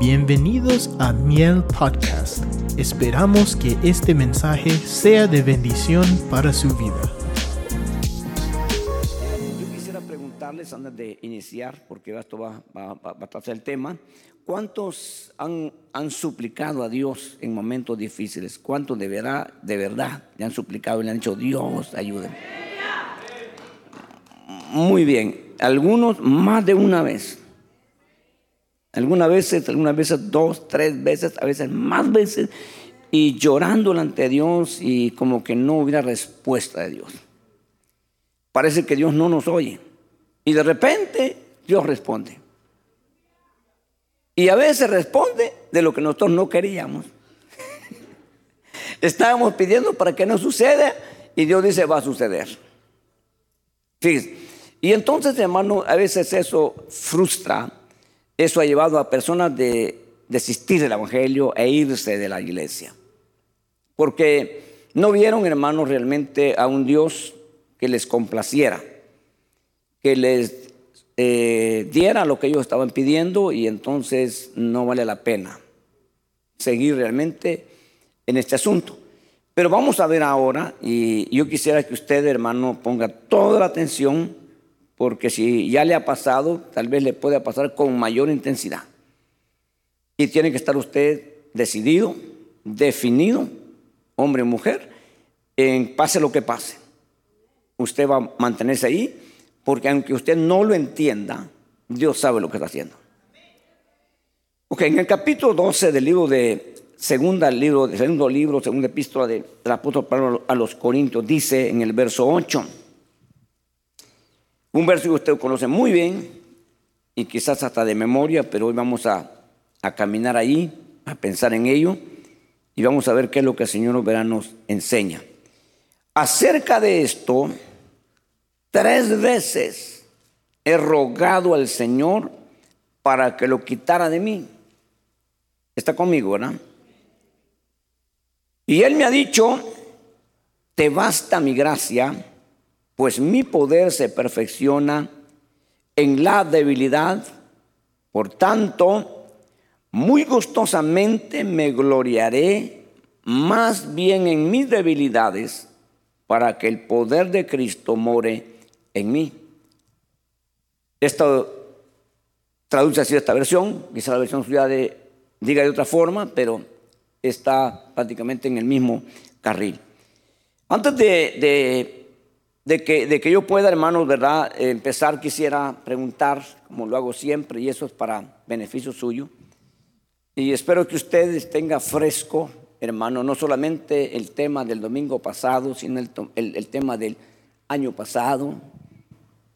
Bienvenidos a Miel Podcast. Esperamos que este mensaje sea de bendición para su vida. Yo quisiera preguntarles antes de iniciar, porque esto va, a tratar el tema, ¿cuántos han, han suplicado a Dios en momentos difíciles? ¿Cuántos de verdad, de verdad le han suplicado y le han dicho, Dios, ayúdame? Muy bien, algunos más de una vez. Algunas veces, algunas veces dos, tres veces, a veces más veces, y llorando ante Dios y como que no hubiera respuesta de Dios. Parece que Dios no nos oye. Y de repente Dios responde. Y a veces responde de lo que nosotros no queríamos. Estábamos pidiendo para que no suceda y Dios dice va a suceder. Fíjense. Y entonces, hermano, a veces eso frustra eso ha llevado a personas de desistir del Evangelio e irse de la iglesia. Porque no vieron, hermanos, realmente a un Dios que les complaciera, que les eh, diera lo que ellos estaban pidiendo y entonces no vale la pena seguir realmente en este asunto. Pero vamos a ver ahora, y yo quisiera que usted, hermano, ponga toda la atención porque si ya le ha pasado, tal vez le pueda pasar con mayor intensidad. Y tiene que estar usted decidido, definido, hombre o mujer, en pase lo que pase. Usted va a mantenerse ahí, porque aunque usted no lo entienda, Dios sabe lo que está haciendo. Ok, en el capítulo 12 del libro de segunda libro, segundo libro, segunda epístola del apóstol Pablo a los Corintios, dice en el verso 8, un verso que usted conoce muy bien y quizás hasta de memoria, pero hoy vamos a, caminar ahí, a pensar en ello y vamos a ver qué es lo que el Señor verá nos enseña. Acerca de esto, tres veces he rogado al Señor para que lo quitara de mí. Está conmigo, ¿verdad? Y Él me ha dicho, te basta mi gracia pues mi poder se perfecciona en la debilidad. Por tanto, muy gustosamente me gloriaré más bien en mis debilidades para que el poder de Cristo more en mí. Esto traduce así esta versión, quizá la versión suya de, diga de otra forma, pero está prácticamente en el mismo carril. Antes de, de de que, de que yo pueda, hermanos, ¿verdad? Empezar, quisiera preguntar, como lo hago siempre, y eso es para beneficio suyo. Y espero que ustedes tengan fresco, hermano, no solamente el tema del domingo pasado, sino el, el, tema del año pasado,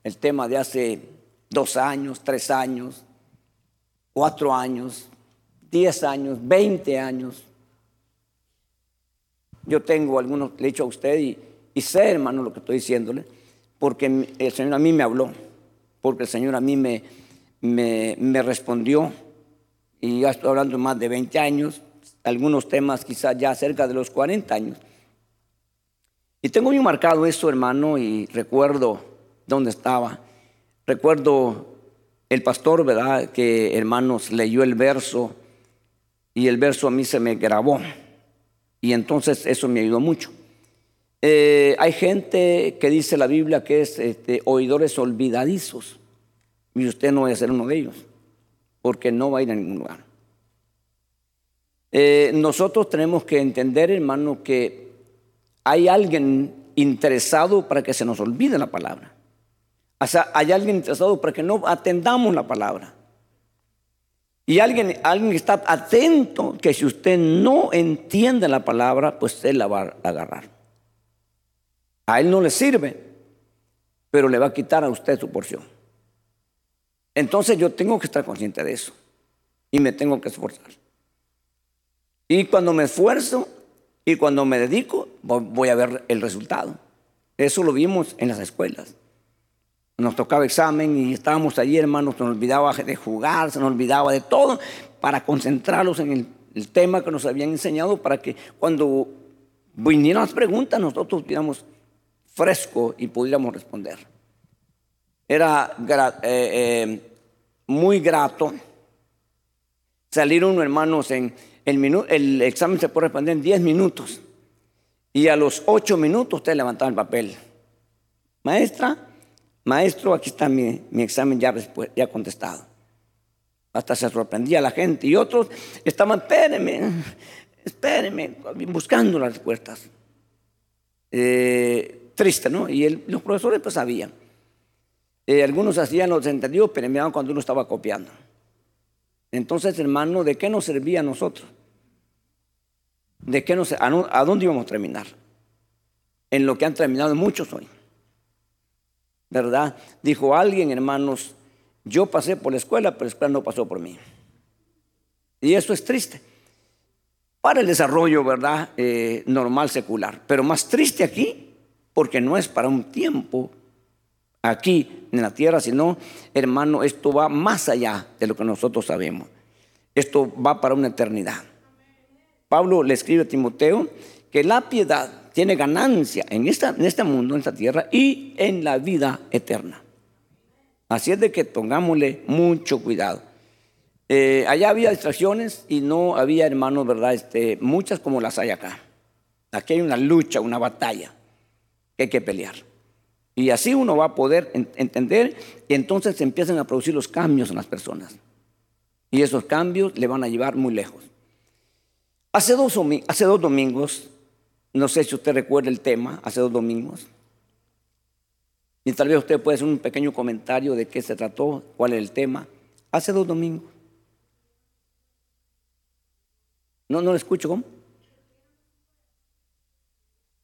el tema de hace dos años, tres años, cuatro años, diez años, veinte años. Yo tengo algunos, le he dicho a usted, y y sé, hermano, lo que estoy diciéndole, porque el Señor a mí me habló, porque el Señor a mí me, me, respondió. Y ya estoy hablando más de 20 años, algunos temas quizás ya cerca de los 40 años. Y tengo bien marcado eso, hermano, y recuerdo dónde estaba. Recuerdo el pastor, ¿verdad? Que, hermanos, leyó el verso y el verso a mí se me grabó. Y entonces eso me ayudó mucho. Eh, hay gente que dice la Biblia que es este, oidores olvidadizos. Y usted no va a ser uno de ellos, porque no va a ir a ningún lugar. Eh, nosotros tenemos que entender, hermano, que hay alguien interesado para que se nos olvide la palabra. O sea, hay alguien interesado para que no atendamos la palabra. Y alguien, alguien está atento que si usted no entiende la palabra, pues él la va a agarrar. A él no le sirve, pero le va a quitar a usted su porción. Entonces yo tengo que estar consciente de eso y me tengo que esforzar. Y cuando me esfuerzo y cuando me dedico, voy a ver el resultado. Eso lo vimos en las escuelas. Nos tocaba examen y estábamos allí, hermanos, se nos olvidaba de jugar, se nos olvidaba de todo, para concentrarlos en el, el tema que nos habían enseñado, para que cuando vinieran las preguntas nosotros pudiéramos fresco y pudiéramos responder. Era eh, eh, muy grato Salir uno, hermanos, en el, el examen se puede responder en 10 minutos. Y a los 8 minutos usted levantaba el papel. Maestra, maestro, aquí está mi, examen ya, ya contestado. Hasta se sorprendía la gente. Y otros estaban, espérenme, espérenme, buscando las respuestas. Eh, triste, ¿no? Y los profesores pues sabían. Eh, algunos hacían los entendidos, pero miraban cuando uno estaba copiando. Entonces, hermano, ¿de qué nos servía a nosotros? ¿De qué nos, a, dónde íbamos a terminar? En lo que han terminado muchos hoy. ¿Verdad? Dijo alguien, hermanos, yo pasé por la escuela, pero la escuela no pasó por mí. Y eso es triste. Para el desarrollo, ¿verdad? Eh, normal, secular. Pero más triste aquí, porque no es para un tiempo aquí en la tierra, sino, hermano, esto va más allá de lo que nosotros sabemos. Esto va para una eternidad. Pablo le escribe a Timoteo que la piedad tiene ganancia en, esta, este mundo, en esta tierra y en la vida eterna. Así es de que pongámosle mucho cuidado. Eh, allá había distracciones y no había, hermanos, ¿verdad? Este, muchas como las hay acá. Aquí hay una lucha, una batalla que hay que pelear. Y así uno va a poder entender y entonces se empiezan a producir los cambios en las personas. Y esos cambios le van a llevar muy lejos. Hace dos, hace dos domingos, no sé si usted recuerda el tema, hace dos domingos, y tal vez usted puede hacer un pequeño comentario de qué se trató, cuál es el tema. Hace dos domingos. No, no lo escucho, ¿cómo?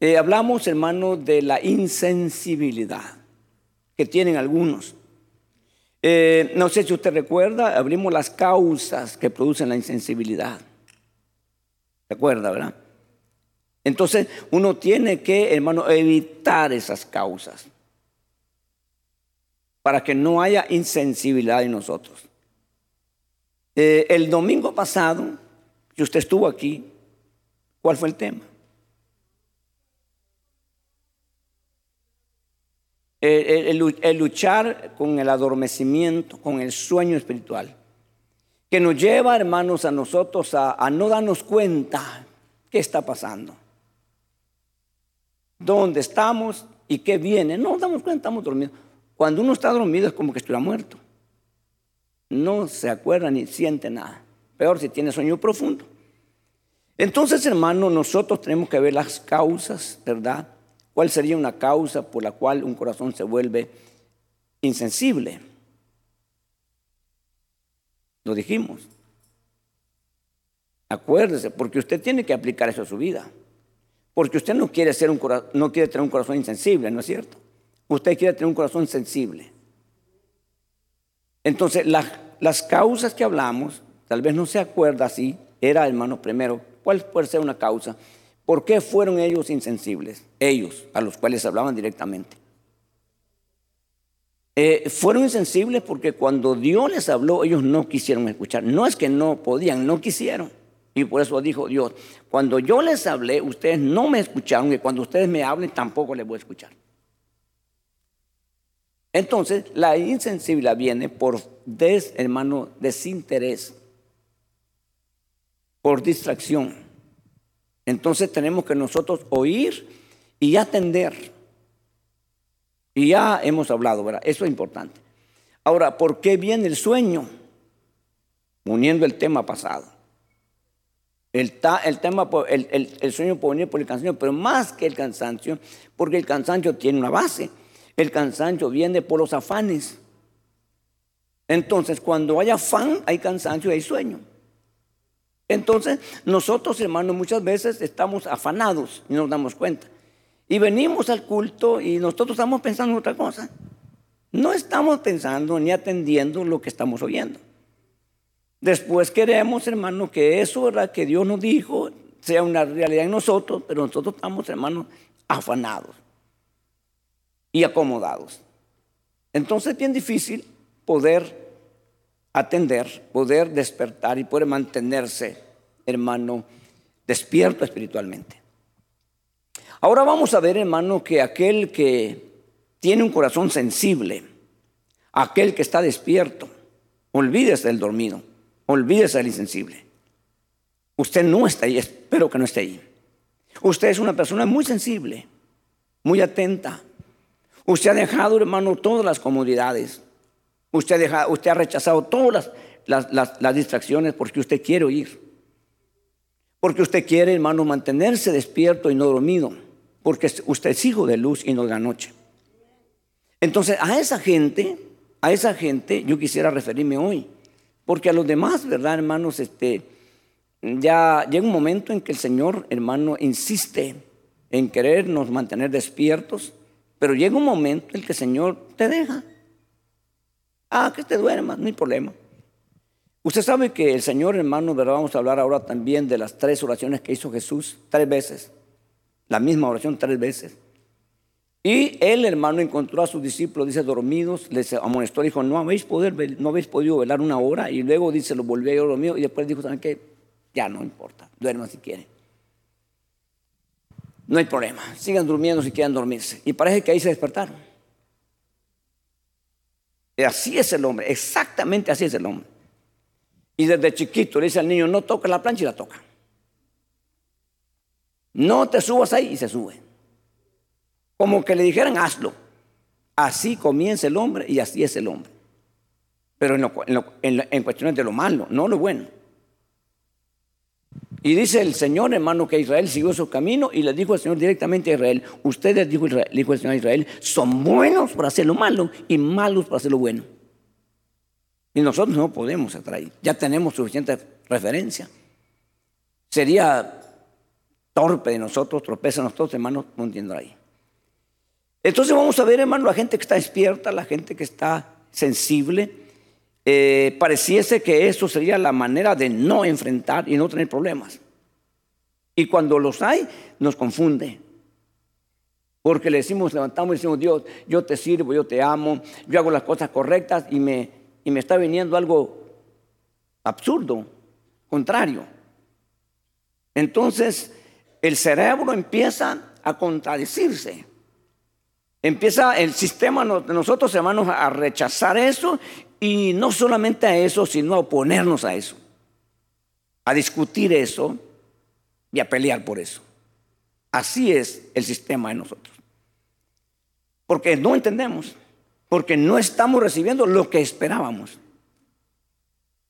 Eh, hablamos, hermano, de la insensibilidad que tienen algunos. Eh, no sé si usted recuerda, abrimos las causas que producen la insensibilidad. ¿Recuerda, verdad? Entonces, uno tiene que, hermano, evitar esas causas para que no haya insensibilidad en nosotros. Eh, el domingo pasado, si usted estuvo aquí, ¿cuál fue el tema? El, luchar con el adormecimiento, con el sueño espiritual, que nos lleva, hermanos, a nosotros a, no darnos cuenta qué está pasando, dónde estamos y qué viene. No nos damos cuenta, estamos dormidos. Cuando uno está dormido es como que estuviera muerto. No se acuerda ni siente nada. Peor si tiene sueño profundo. Entonces, hermanos, nosotros tenemos que ver las causas, ¿verdad? ¿Cuál sería una causa por la cual un corazón se vuelve insensible? Lo dijimos. Acuérdese, porque usted tiene que aplicar eso a su vida. Porque usted no quiere, tener un corazón insensible, ¿no es cierto? Usted quiere tener un corazón sensible. Entonces, las causas que hablamos, tal vez no se acuerda así, era, hermano, primero, ¿cuál puede ser una causa? ¿Por qué fueron ellos insensibles? Ellos, a los cuales hablaban directamente. Eh, fueron insensibles porque cuando Dios les habló, ellos no quisieron escuchar. No es que no podían, no quisieron. Y por eso dijo Dios, cuando yo les hablé, ustedes no me escucharon y cuando ustedes me hablen, tampoco les voy a escuchar. Entonces, la insensibilidad viene por, des, hermano, desinterés, por distracción. Entonces tenemos que nosotros oír y atender. Y ya hemos hablado, ¿verdad? Eso es importante. Ahora, ¿por qué viene el sueño? Uniendo el tema pasado. El, el tema, el, el, sueño puede venir por el cansancio, pero más que el cansancio, porque el cansancio tiene una base. El cansancio viene por los afanes. Entonces, cuando hay afán, hay cansancio y hay sueño. Entonces, nosotros, hermanos, muchas veces estamos afanados y no nos damos cuenta. Y venimos al culto y nosotros estamos pensando en otra cosa. No estamos pensando ni atendiendo lo que estamos oyendo. Después queremos, hermano, que eso, ¿verdad? Que Dios nos dijo, sea una realidad en nosotros, pero nosotros estamos, hermanos, afanados y acomodados. Entonces es bien difícil poder atender, poder despertar y poder mantenerse, hermano, despierto espiritualmente. Ahora vamos a ver, hermano, que aquel que tiene un corazón sensible, aquel que está despierto, olvídese del dormido, Olvídese del insensible. Usted no está ahí, espero que no esté ahí. Usted es una persona muy sensible, muy atenta. Usted ha dejado, hermano, todas las comodidades. Usted ha, rechazado todas las distracciones porque usted quiere oír. Porque usted quiere, hermano, mantenerse despierto y no dormido. Porque usted es hijo de luz y no de la noche. Entonces, a esa gente, a esa gente yo quisiera referirme hoy. Porque a los demás, ¿verdad, hermanos? Este, ya llega un momento en que el Señor, hermano, insiste en querernos mantener despiertos. Pero llega un momento en que el Señor te deja. Ah, que te duermas, no hay problema. Usted sabe que el Señor, hermano, ¿verdad? Vamos a hablar ahora también de las tres oraciones que hizo Jesús, tres veces. La misma oración tres veces. Y él, hermano, encontró a sus discípulos, dice, dormidos, les amonestó, dijo, no habéis, no habéis podido velar una hora. Y luego dice, lo volvió a dormido. Y después dijo, ¿saben qué? Ya no importa, duerman si quieren. No hay problema, sigan durmiendo si quieren dormirse. Y parece que ahí se despertaron. Así es el hombre, exactamente así es el hombre. Y desde chiquito le dice al niño, no toca la plancha y la toca. No te subas ahí y se sube. Como que le dijeran, hazlo. Así comienza el hombre y así es el hombre. Pero en, cuestiones de lo malo, no lo bueno. Y dice el Señor, hermano, que Israel siguió su camino y le dijo al Señor directamente a Israel, ustedes, dijo, dijo el Señor a Israel, son buenos para hacer lo malo y malos para hacer lo bueno. Y nosotros no podemos ahí. Ya tenemos suficiente referencia. Sería torpe de nosotros, tropeza nosotros, hermanos, no entiendo ahí. Entonces vamos a ver, hermano, la gente que está despierta, la gente que está sensible. Eh, pareciese que eso sería la manera de no enfrentar y no tener problemas. Y cuando los hay, nos confunde. Porque le decimos, levantamos y decimos, Dios, yo te sirvo, yo te amo, yo hago las cosas correctas y me, y me está viniendo algo absurdo, contrario. Entonces el cerebro empieza a contradecirse. Empieza el sistema de nosotros, hermanos, a rechazar eso y no solamente a eso, sino a oponernos a eso, a discutir eso y a pelear por eso. Así es el sistema de nosotros. Porque no entendemos porque no estamos recibiendo lo que esperábamos.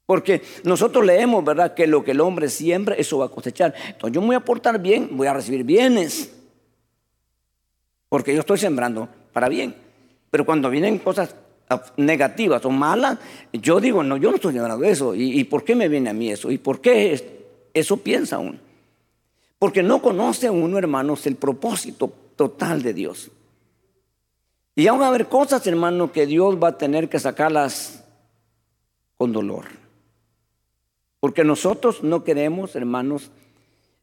Porque nosotros leemos, ¿verdad? Que lo que el hombre siembra, eso va a cosechar. Entonces yo me voy a portar bien, voy a recibir bienes. Porque yo estoy sembrando para bien. Pero cuando vienen cosas negativas o malas, yo digo, no, yo no estoy sembrando eso. ¿Y, ¿Y, por qué me viene a mí eso? ¿Y por qué eso piensa uno? Porque no conoce uno, hermanos, el propósito total de Dios. Y aún va a haber cosas, hermano, que Dios va a tener que sacarlas con dolor. Porque nosotros no queremos, hermanos,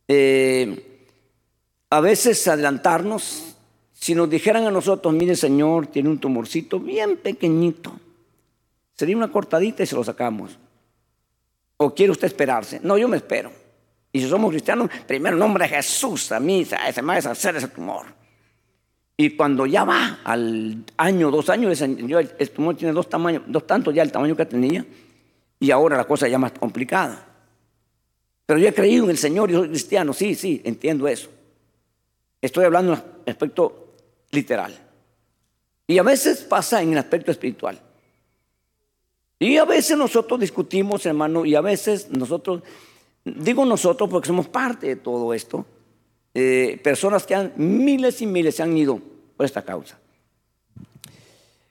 eh, a veces adelantarnos. Si nos dijeran a nosotros, mire Señor, tiene un tumorcito bien pequeñito, sería una cortadita y se lo sacamos. ¿O quiere usted esperarse? No, yo me espero. Y si somos cristianos, primero nombre de Jesús, a mí se me va a deshacer ese tumor. Y cuando ya va al año, dos años, el tumor tiene dos tamaños, dos tantos ya el tamaño que tenía, y ahora la cosa ya más complicada. Pero yo he creído en el Señor y soy cristiano, sí, sí, entiendo eso. Estoy hablando aspecto literal. Y a veces pasa en el aspecto espiritual. Y a veces nosotros discutimos, hermano, y a veces nosotros, digo nosotros porque somos parte de todo esto, eh, personas que han, miles y miles se han ido por esta causa.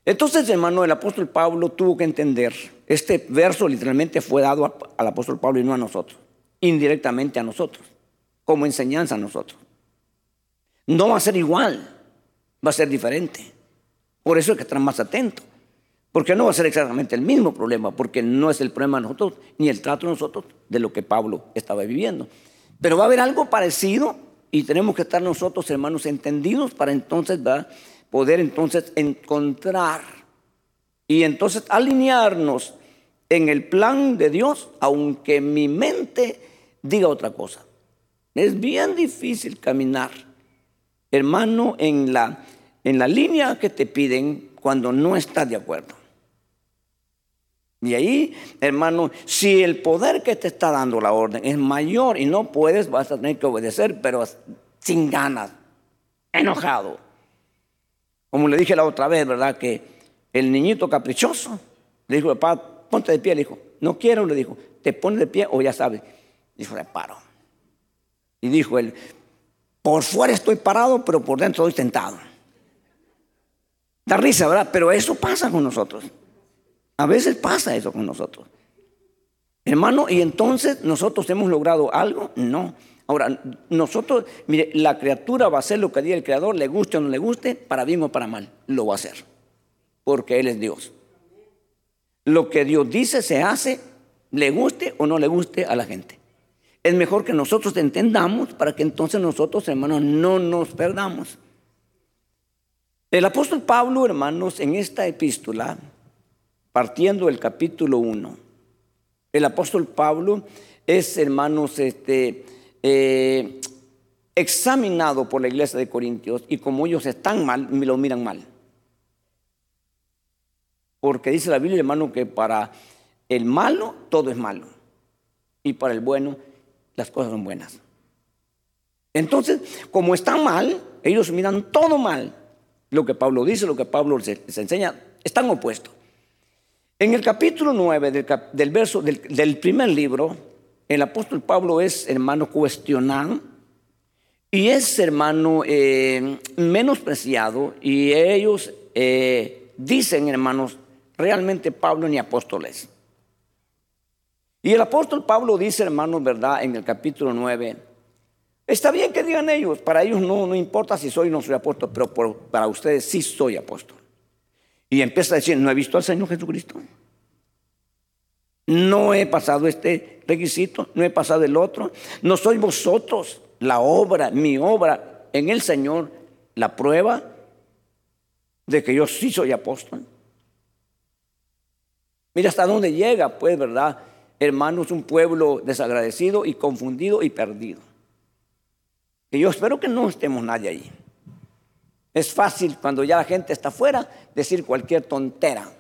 Entonces, hermano, el apóstol Pablo tuvo que entender, este verso literalmente fue dado al apóstol Pablo y no a nosotros, indirectamente a nosotros, como enseñanza a nosotros. No va a ser igual, va a ser diferente. Por eso hay que estar más atento, porque no va a ser exactamente el mismo problema, porque no es el problema de nosotros, ni el trato de nosotros de lo que Pablo estaba viviendo. Pero va a haber algo parecido y tenemos que estar nosotros, hermanos, entendidos para entonces poder entonces encontrar y entonces alinearnos en el plan de Dios, aunque mi mente diga otra cosa. Es bien difícil caminar, hermano, en la, en la línea que te piden cuando no estás de acuerdo. Y ahí, hermano, si el poder que te está dando la orden es mayor y no puedes, vas a tener que obedecer, pero sin ganas, enojado. Como le dije la otra vez, ¿verdad? Que el niñito caprichoso le dijo, papá, ponte de pie. Le dijo, no quiero, le dijo, te pones de pie o ya sabes. Dijo, paro. Y dijo él, por fuera estoy parado, pero por dentro estoy sentado. Da risa, ¿verdad? Pero eso pasa con nosotros. A veces pasa eso con nosotros. Hermano, y entonces nosotros hemos logrado algo? No. Ahora, nosotros, mire, la criatura va a hacer lo que diga el Creador, le guste o no le guste, para bien o para mal, lo va a hacer. Porque Él es Dios. Lo que Dios dice se hace, le guste o no le guste a la gente. Es mejor que nosotros entendamos para que entonces nosotros, hermanos, no nos perdamos. El apóstol Pablo, hermanos, en esta epístola, partiendo del capítulo 1, el apóstol Pablo es, hermanos, este, eh, examinado por la iglesia de Corintios y como ellos están mal, lo miran mal. Porque dice la Biblia, hermano, que para el malo todo es malo y para el bueno las cosas son buenas. Entonces, como están mal, ellos miran todo mal. Lo que Pablo dice, lo que Pablo se, enseña, están opuestos. En el capítulo 9 del, verso del, primer libro, el apóstol Pablo es, hermano, cuestionado y es, hermano, eh, menospreciado y ellos eh, dicen, hermanos, realmente Pablo ni apóstoles. Y el apóstol Pablo dice, hermanos, ¿verdad? En el capítulo 9, está bien que digan ellos, para ellos no, no importa si soy o no soy apóstol, pero para ustedes sí soy apóstol. Y empieza a decir, no he visto al Señor Jesucristo. No he pasado este requisito, no he pasado el otro. No soy vosotros la obra, mi obra en el Señor, la prueba de que yo sí soy apóstol. Mira hasta dónde llega, pues, ¿verdad? Hermanos, un pueblo desagradecido y confundido y perdido. Y yo espero que no estemos nadie ahí. Es fácil cuando ya la gente está afuera decir cualquier tontera,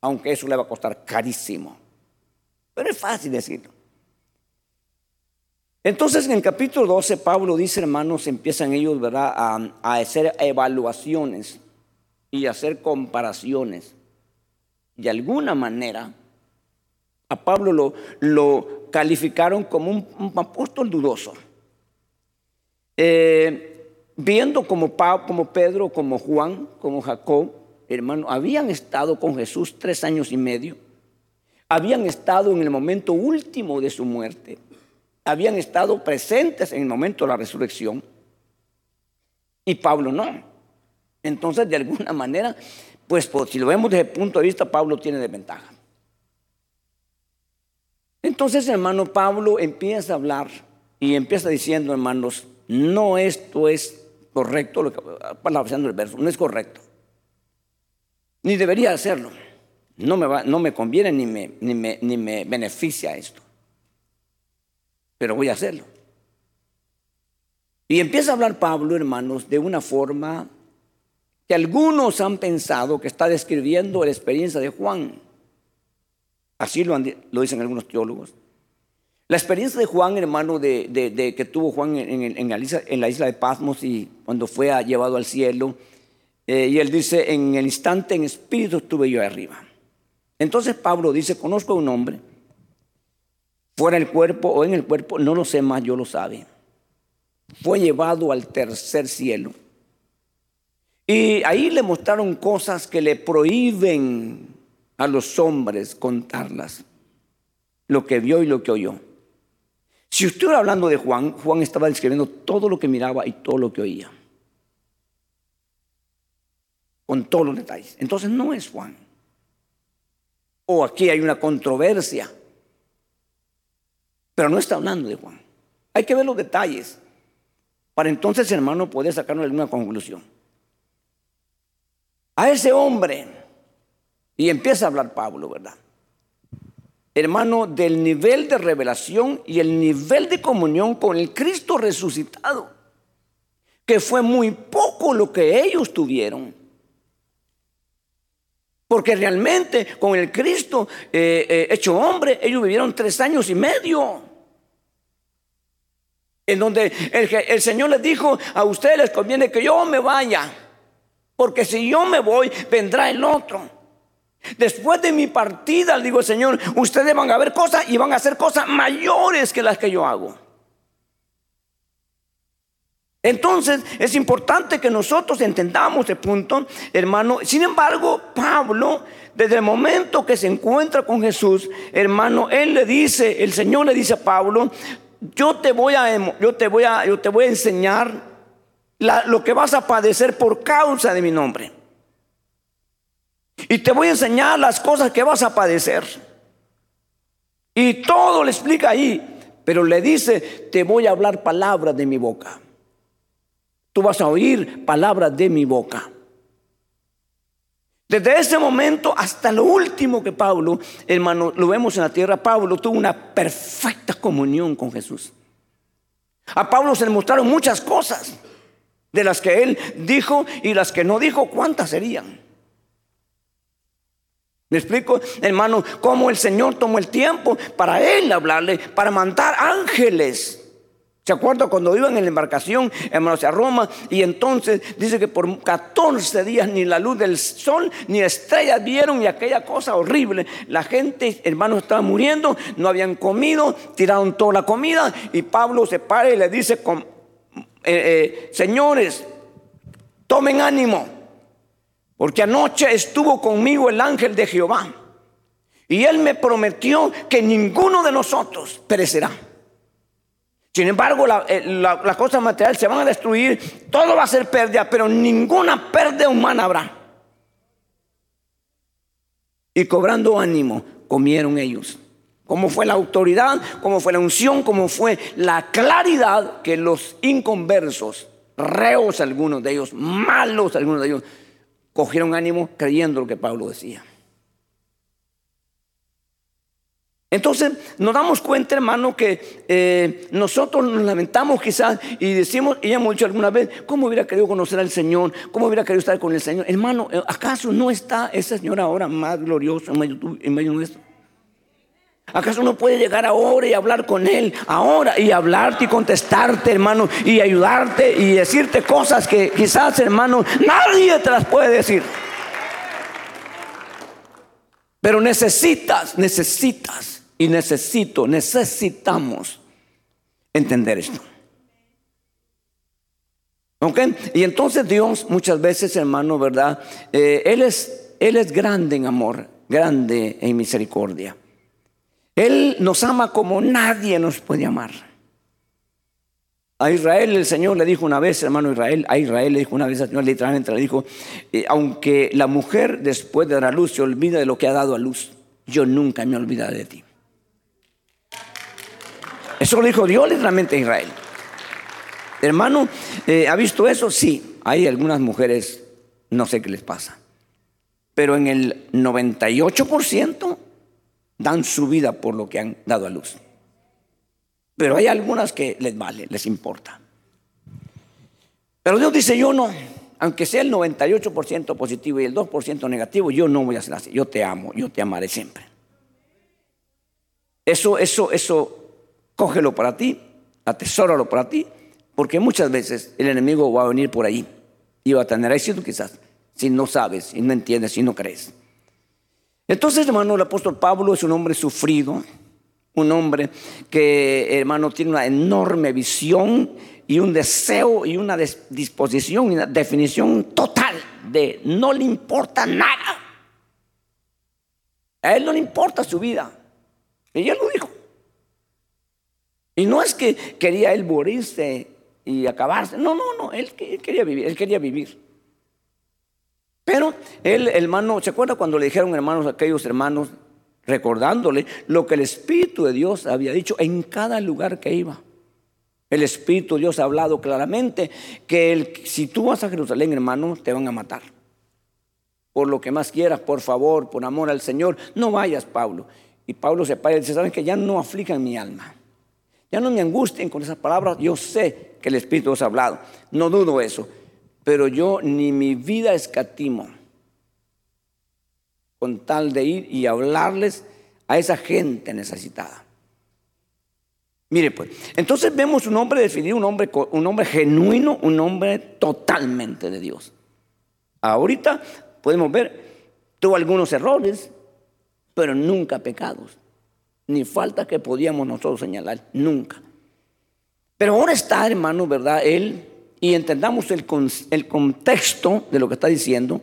aunque eso le va a costar carísimo. Pero es fácil decirlo. Entonces en el capítulo 12 Pablo dice, hermanos, empiezan ellos ¿verdad? A, a hacer evaluaciones y hacer comparaciones de alguna manera, a Pablo lo, lo calificaron como un, apóstol dudoso. Eh, viendo como, como Pedro, como Juan, como Jacob, hermano, habían estado con Jesús tres años y medio, habían estado en el momento último de su muerte, habían estado presentes en el momento de la resurrección, y Pablo no. Entonces, de alguna manera, pues, si lo vemos desde el punto de vista, Pablo tiene desventaja. Entonces, hermano, Pablo empieza a hablar y empieza diciendo, hermanos, no esto es correcto, lo que el verso, no es correcto. Ni debería hacerlo. No me, no me conviene ni me, ni, me, ni me beneficia esto. Pero voy a hacerlo. Y empieza a hablar Pablo, hermanos, de una forma que algunos han pensado que está describiendo la experiencia de Juan. Así lo, dicen algunos teólogos. La experiencia de Juan, hermano, de, que tuvo Juan en, la isla, de Pasmos y cuando fue llevado al cielo, eh, y él dice, en el instante en espíritu estuve yo arriba. Entonces Pablo dice, conozco a un hombre, fuera del cuerpo o en el cuerpo, no lo sé más, yo lo sabe. Fue llevado al tercer cielo y ahí le mostraron cosas que le prohíben a los hombres contarlas. Lo que vio y lo que oyó. Si usted estuviera hablando de Juan, Juan estaba describiendo todo lo que miraba y todo lo que oía. Con todos los detalles. Entonces no es Juan. O aquí hay una controversia. Pero no está hablando de Juan. Hay que ver los detalles. Para entonces, hermano, poder sacarnos alguna conclusión a ese hombre. Y empieza a hablar Pablo, ¿verdad? Hermano, del nivel de revelación y el nivel de comunión con el Cristo resucitado, que fue muy poco lo que ellos tuvieron. Porque realmente con el Cristo eh, eh, hecho hombre, ellos vivieron tres años y medio. En donde el, el Señor les dijo, a ustedes les conviene que yo me vaya. Porque si yo me voy, vendrá el otro. Después de mi partida, le digo Señor, ustedes van a ver cosas y van a hacer cosas mayores que las que yo hago. Entonces es importante que nosotros entendamos el punto, hermano. Sin embargo, Pablo, desde el momento que se encuentra con Jesús, hermano, él le dice, el Señor le dice a Pablo, yo te voy a, yo te voy a, yo te voy a enseñar lo que vas a padecer por causa de mi nombre. Y te voy a enseñar las cosas que vas a padecer. Y todo le explica ahí, pero le dice, te voy a hablar palabras de mi boca. Tú vas a oír palabras de mi boca. Desde ese momento hasta lo último que Pablo, hermano, lo vemos en la tierra, Pablo tuvo una perfecta comunión con Jesús. A Pablo se le mostraron muchas cosas de las que él dijo y las que no dijo, ¿cuántas serían? ¿Me explico, hermano, cómo el Señor tomó el tiempo para él hablarle, para mandar ángeles? ¿Se acuerda cuando iban en la embarcación, hermanos, a Roma? Y entonces dice que por 14 días ni la luz del sol ni estrellas vieron y aquella cosa horrible. La gente, hermanos, estaba muriendo, no habían comido, tiraron toda la comida y Pablo se para y le dice, eh, eh, señores, tomen ánimo, porque anoche estuvo conmigo el ángel de Jehová y él me prometió que ninguno de nosotros perecerá. Sin embargo, eh, las cosas materiales se van a destruir, todo va a ser pérdida, pero ninguna pérdida humana habrá. Y cobrando ánimo, comieron ellos. Como fue la autoridad, como fue la unción, como fue la claridad que los inconversos, reos algunos de ellos, malos algunos de ellos, cogieron ánimo creyendo lo que Pablo decía. Entonces nos damos cuenta, hermano, que eh, nosotros nos lamentamos quizás y decimos, y hemos dicho alguna vez, ¿cómo hubiera querido conocer al Señor? ¿Cómo hubiera querido estar con el Señor? Hermano, ¿acaso no está ese Señor ahora más glorioso en medio, en medio nuestro? ¿Acaso uno puede llegar ahora y hablar con Él ahora y hablarte y contestarte, hermano, y ayudarte y decirte cosas que quizás, hermano, nadie te las puede decir? Pero necesitas, necesitas y necesito, necesitamos entender esto. ¿Ok? Y entonces Dios muchas veces, hermano, ¿verdad? Eh, él, es, él es grande en amor, grande en misericordia. Él nos ama como nadie nos puede amar. A Israel el Señor le dijo una vez, hermano Israel, a Israel le dijo una vez, al Señor literalmente le dijo, eh, aunque la mujer después de dar a luz se olvida de lo que ha dado a luz, yo nunca me olvidaré de ti. Eso lo dijo Dios literalmente a Israel. Hermano, eh, ¿ha visto eso? Sí, hay algunas mujeres, no sé qué les pasa. Pero en el 98% dan su vida por lo que han dado a luz. Pero hay algunas que les vale, les importa. Pero Dios dice, yo no, aunque sea el 98% positivo y el 2% negativo, yo no voy a hacer así. Yo te amo, yo te amaré siempre. Eso, eso, eso cógelo para ti, atesóralo para ti, porque muchas veces el enemigo va a venir por ahí y va a tener éxito quizás, si no sabes, si no entiendes, si no crees. Entonces, hermano, el apóstol Pablo es un hombre sufrido, un hombre que, hermano, tiene una enorme visión y un deseo y una disposición y una definición total de no le importa nada. A él no le importa su vida. Y él lo dijo. Y no es que quería él morirse y acabarse. No, no, no. Él, quería vivir. Él quería vivir. Pero él, hermano, ¿se acuerda cuando le dijeron hermanos aquellos hermanos, recordándole lo que el Espíritu de Dios había dicho en cada lugar que iba? El Espíritu de Dios ha hablado claramente que si tú vas a Jerusalén, hermano, te van a matar. Por lo que más quieras, por favor, por amor al Señor, no vayas, Pablo. Y Pablo se para y dice, ¿saben que ya no aflijan mi alma? Ya no me angustien con esas palabras. Yo sé que el Espíritu os ha hablado. No dudo eso. Pero yo ni mi vida escatimo. con tal de ir y hablarles a esa gente necesitada. Mire pues, entonces vemos un hombre definido, un hombre, un hombre genuino, un hombre totalmente de Dios. Ahorita podemos ver, tuvo algunos errores, pero nunca pecados, ni falta que podíamos nosotros señalar, nunca. Pero ahora está, hermano, ¿verdad? Él, y entendamos el, el contexto de lo que está diciendo,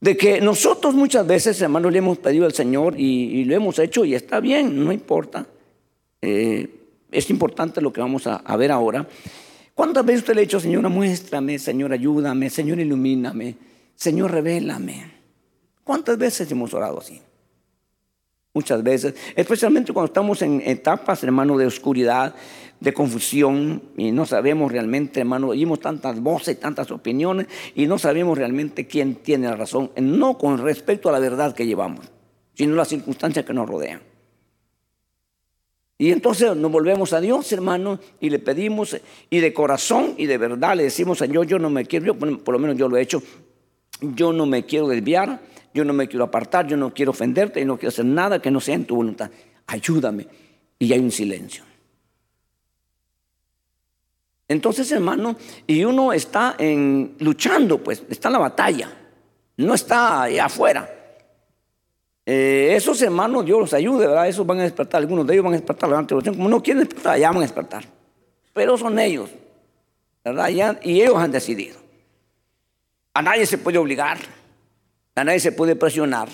de que nosotros muchas veces, hermano, le hemos pedido al Señor y, lo hemos hecho y está bien, no importa. Eh, es importante lo que vamos a, a, ver ahora. ¿Cuántas veces usted le ha dicho, Señor, muéstrame, Señor, ayúdame, Señor, ilumíname, Señor, revélame? ¿Cuántas veces hemos orado así? Muchas veces, especialmente cuando estamos en etapas, hermano, de oscuridad, de confusión y no sabemos realmente, hermano, oímos tantas voces, tantas opiniones y no sabemos realmente quién tiene la razón, no con respecto a la verdad que llevamos, sino las circunstancias que nos rodean. Y entonces nos volvemos a Dios, hermano, y le pedimos, y de corazón y de verdad le decimos, Señor, yo no me quiero, por lo menos yo lo he hecho, yo no me quiero desviar, yo no me quiero apartar, yo no quiero ofenderte y no quiero hacer nada que no sea en tu voluntad. Ayúdame. Y hay un silencio. Entonces, hermano, y uno está luchando, pues, está en la batalla, no está afuera. Eh, esos hermanos, Dios los ayude, ¿verdad? Esos van a despertar, algunos de ellos van a despertar la Como no quieren despertar, allá van a despertar. Pero son ellos, ¿verdad? y ellos han decidido. A nadie se puede obligar, a nadie se puede presionar,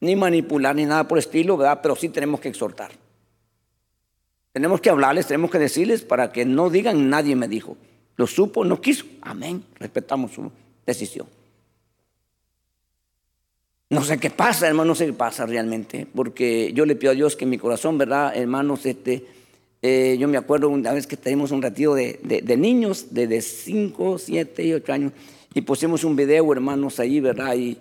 ni manipular, ni nada por el estilo, ¿verdad? Pero sí tenemos que exhortar. Tenemos que hablarles, tenemos que decirles para que no digan nadie me dijo. Lo supo, no quiso. Amén. Respetamos su decisión. No sé qué pasa, hermano, no sé qué pasa realmente, porque yo le pido a Dios que mi corazón, ¿verdad, hermanos? Este, eh, yo me acuerdo una vez que tuvimos un retiro de, niños, de 5, 7 y 8 años, y pusimos un video, hermanos, ahí, ¿verdad? Y,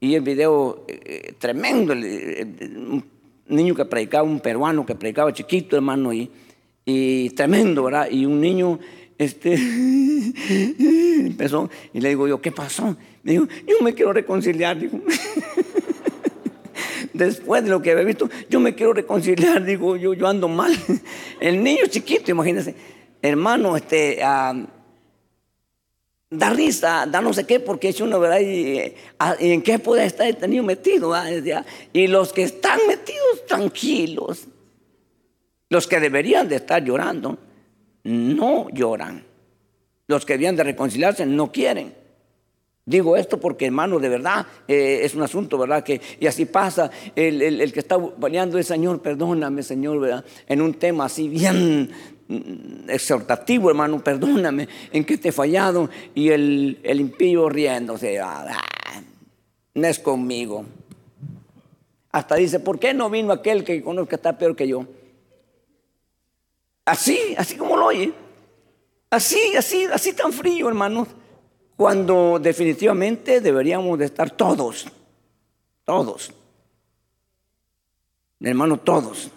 y el video eh, eh, tremendo, niño que predicaba, un peruano que predicaba chiquito, hermano, y, y tremendo, ¿verdad? Y un niño, este, empezó, y le digo yo, ¿qué pasó? Me dijo, yo me quiero reconciliar, digo. Después de lo que había visto, yo me quiero reconciliar, digo, yo, yo ando mal. El niño chiquito, imagínense, hermano, este, da risa, da no sé qué, porque es uno, ¿verdad? Y, ah, en qué puede estar niño metido. Y los que están metidos tranquilos, los que deberían de estar llorando, no lloran. Los que debían de reconciliarse no quieren. Digo esto porque, hermano, de verdad eh, es un asunto, ¿verdad? Que, y así pasa, el, el, que está bañando es, Señor, perdóname, Señor, ¿verdad? En un tema así bien exhortativo, hermano, perdóname en que te he fallado. Y el, el impío riéndose, ah, no es conmigo. Hasta dice, ¿por qué no vino aquel que conozco que está peor que yo? Así, así como lo oye. Así, así, así tan frío, hermanos. Cuando definitivamente deberíamos de estar todos, todos. Hermano, todos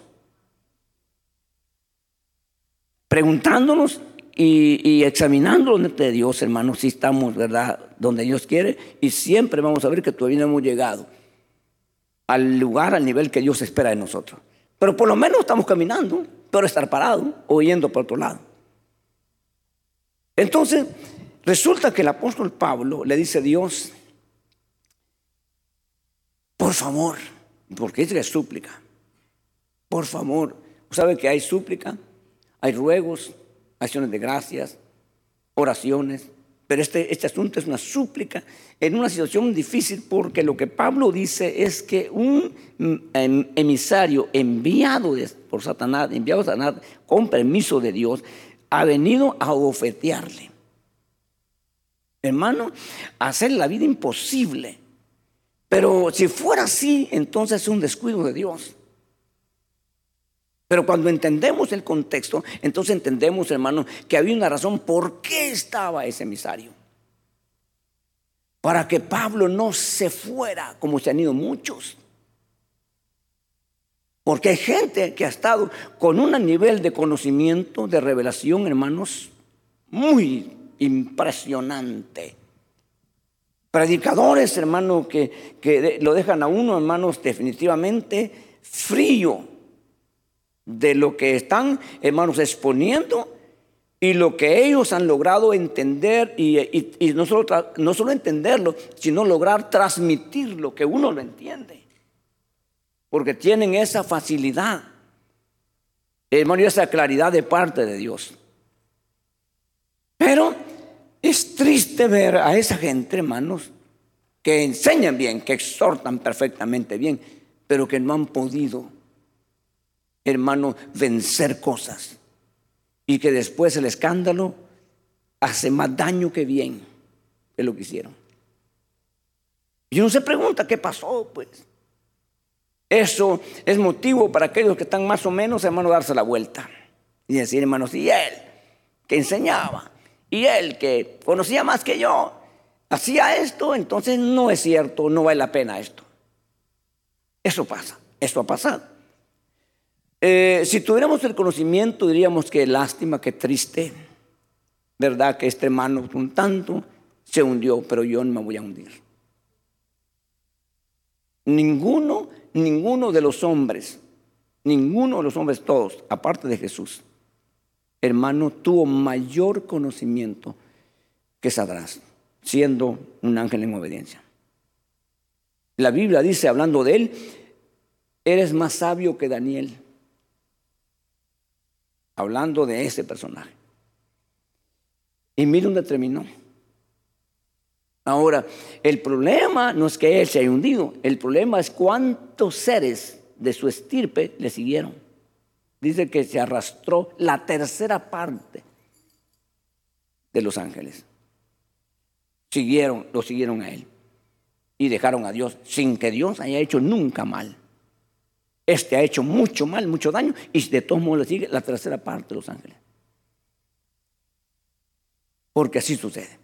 preguntándonos y, examinando de Dios, hermanos, si estamos, ¿verdad?, donde Dios quiere y siempre vamos a ver que todavía no hemos llegado al lugar, al nivel que Dios espera de nosotros. Pero por lo menos estamos caminando, pero estar parado o yendo por otro lado. Entonces, resulta que el apóstol Pablo le dice a Dios, por favor, porque es que súplica, por favor, ¿sabe que hay súplica? Hay ruegos, acciones de gracias, oraciones, pero este, este asunto es una súplica en una situación difícil porque lo que Pablo dice es que un em, emisario enviado por Satanás, enviado a Satanás con permiso de Dios, ha venido a ofetearle. Hermano, hacer la vida imposible. Pero si fuera así, entonces es un descuido de Dios. Pero cuando entendemos el contexto, entonces entendemos, hermano, que había una razón por qué estaba ese emisario. Para que Pablo no se fuera como se han ido muchos. Porque hay gente que ha estado con un nivel de conocimiento, de revelación, hermanos, muy impresionante. Predicadores, hermano, que, que lo dejan a uno, hermanos, definitivamente frío de lo que están, hermanos, exponiendo y lo que ellos han logrado entender y, no, solo no solo entenderlo, sino lograr transmitir lo que uno lo entiende. Porque tienen esa facilidad, hermano, y esa claridad de parte de Dios. Pero es triste ver a esa gente, hermanos, que enseñan bien, que exhortan perfectamente bien, pero que no han podido, hermano, vencer cosas y que después el escándalo hace más daño que bien de lo que hicieron. Y uno se pregunta, ¿qué pasó? Pues eso es motivo para aquellos que están más o menos, hermano, darse la vuelta y decir, hermanos, y él que enseñaba, y él que conocía más que yo, hacía esto, entonces no es cierto, no vale la pena esto. Eso pasa, eso ha pasado. Eh, si tuviéramos el conocimiento, diríamos que lástima, que triste, ¿verdad? Que este hermano un tanto se hundió, pero yo no me voy a hundir. Ninguno, ninguno de los hombres, ninguno de los hombres todos, aparte de Jesús, hermano, tuvo mayor conocimiento que Sadrás, siendo un ángel en obediencia. La Biblia dice, hablando de él, eres más sabio que Daniel hablando de ese personaje. Y mire dónde terminó. Ahora, el problema no es que él se haya hundido, el problema es cuántos seres de su estirpe le siguieron. Dice que se arrastró la tercera parte de los ángeles. Siguieron, lo siguieron a él y dejaron a Dios sin que Dios haya hecho nunca mal. Este ha hecho mucho mal, mucho daño, y de todos modos le sigue la tercera parte de los ángeles. Porque así sucede.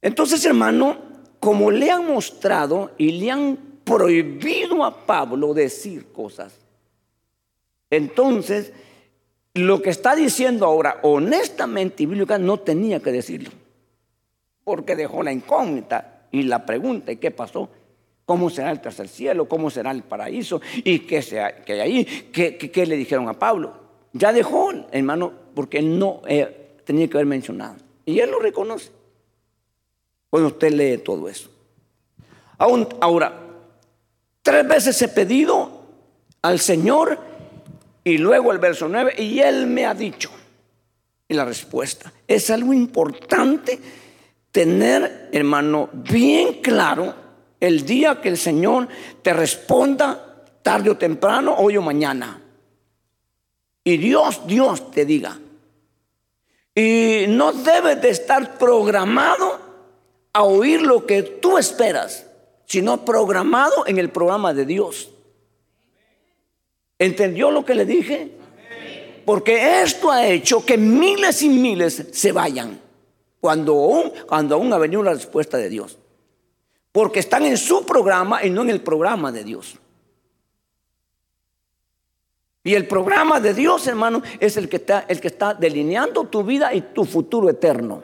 Entonces, hermano, como le han mostrado y le han prohibido a Pablo decir cosas, entonces lo que está diciendo ahora, honestamente y bíblica, no tenía que decirlo. Porque dejó la incógnita y la pregunta, ¿y qué pasó? ¿Cómo será el tercer cielo? ¿Cómo será el paraíso? ¿Y qué, hay ahí? ¿Qué, le dijeron a Pablo? Ya dejó, hermano, porque él no eh, tenía que haber mencionado. Y él lo reconoce. Cuando usted lee todo eso. ahora, tres veces he pedido al Señor y luego el verso 9, y Él me ha dicho. Y la respuesta es algo importante tener, hermano, bien claro el día que el Señor te responda tarde o temprano, hoy o mañana. Y Dios, Dios te diga. Y no debes de estar programado a oír lo que tú esperas, sino programado en el programa de Dios. ¿Entendió lo que le dije? Porque esto ha hecho que miles y miles se vayan cuando aún, cuando aún ha venido la respuesta de Dios porque están en su programa y no en el programa de Dios. Y el programa de Dios, hermano, es el que está, delineando tu vida y tu futuro eterno.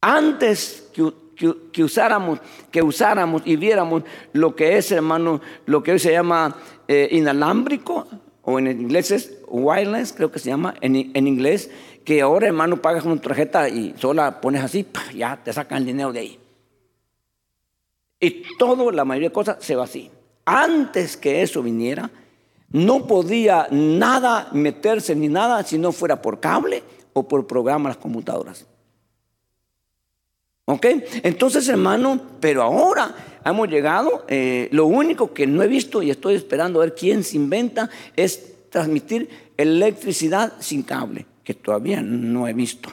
Antes que, usáramos, que usáramos y viéramos lo que es, hermano, lo que hoy se llama eh, inalámbrico, o en inglés es wireless, creo que se llama en inglés, que ahora, hermano, pagas una tarjeta y solo la pones así, ya te sacan el dinero de ahí. Y todo, la mayoría de cosas se va así. Antes que eso viniera, no podía nada meterse ni nada si no fuera por cable o por programa las computadoras. ¿Ok? Entonces, hermano, pero ahora hemos llegado, eh, lo único que no he visto y estoy esperando a ver quién se inventa es transmitir electricidad sin cable que todavía no he visto.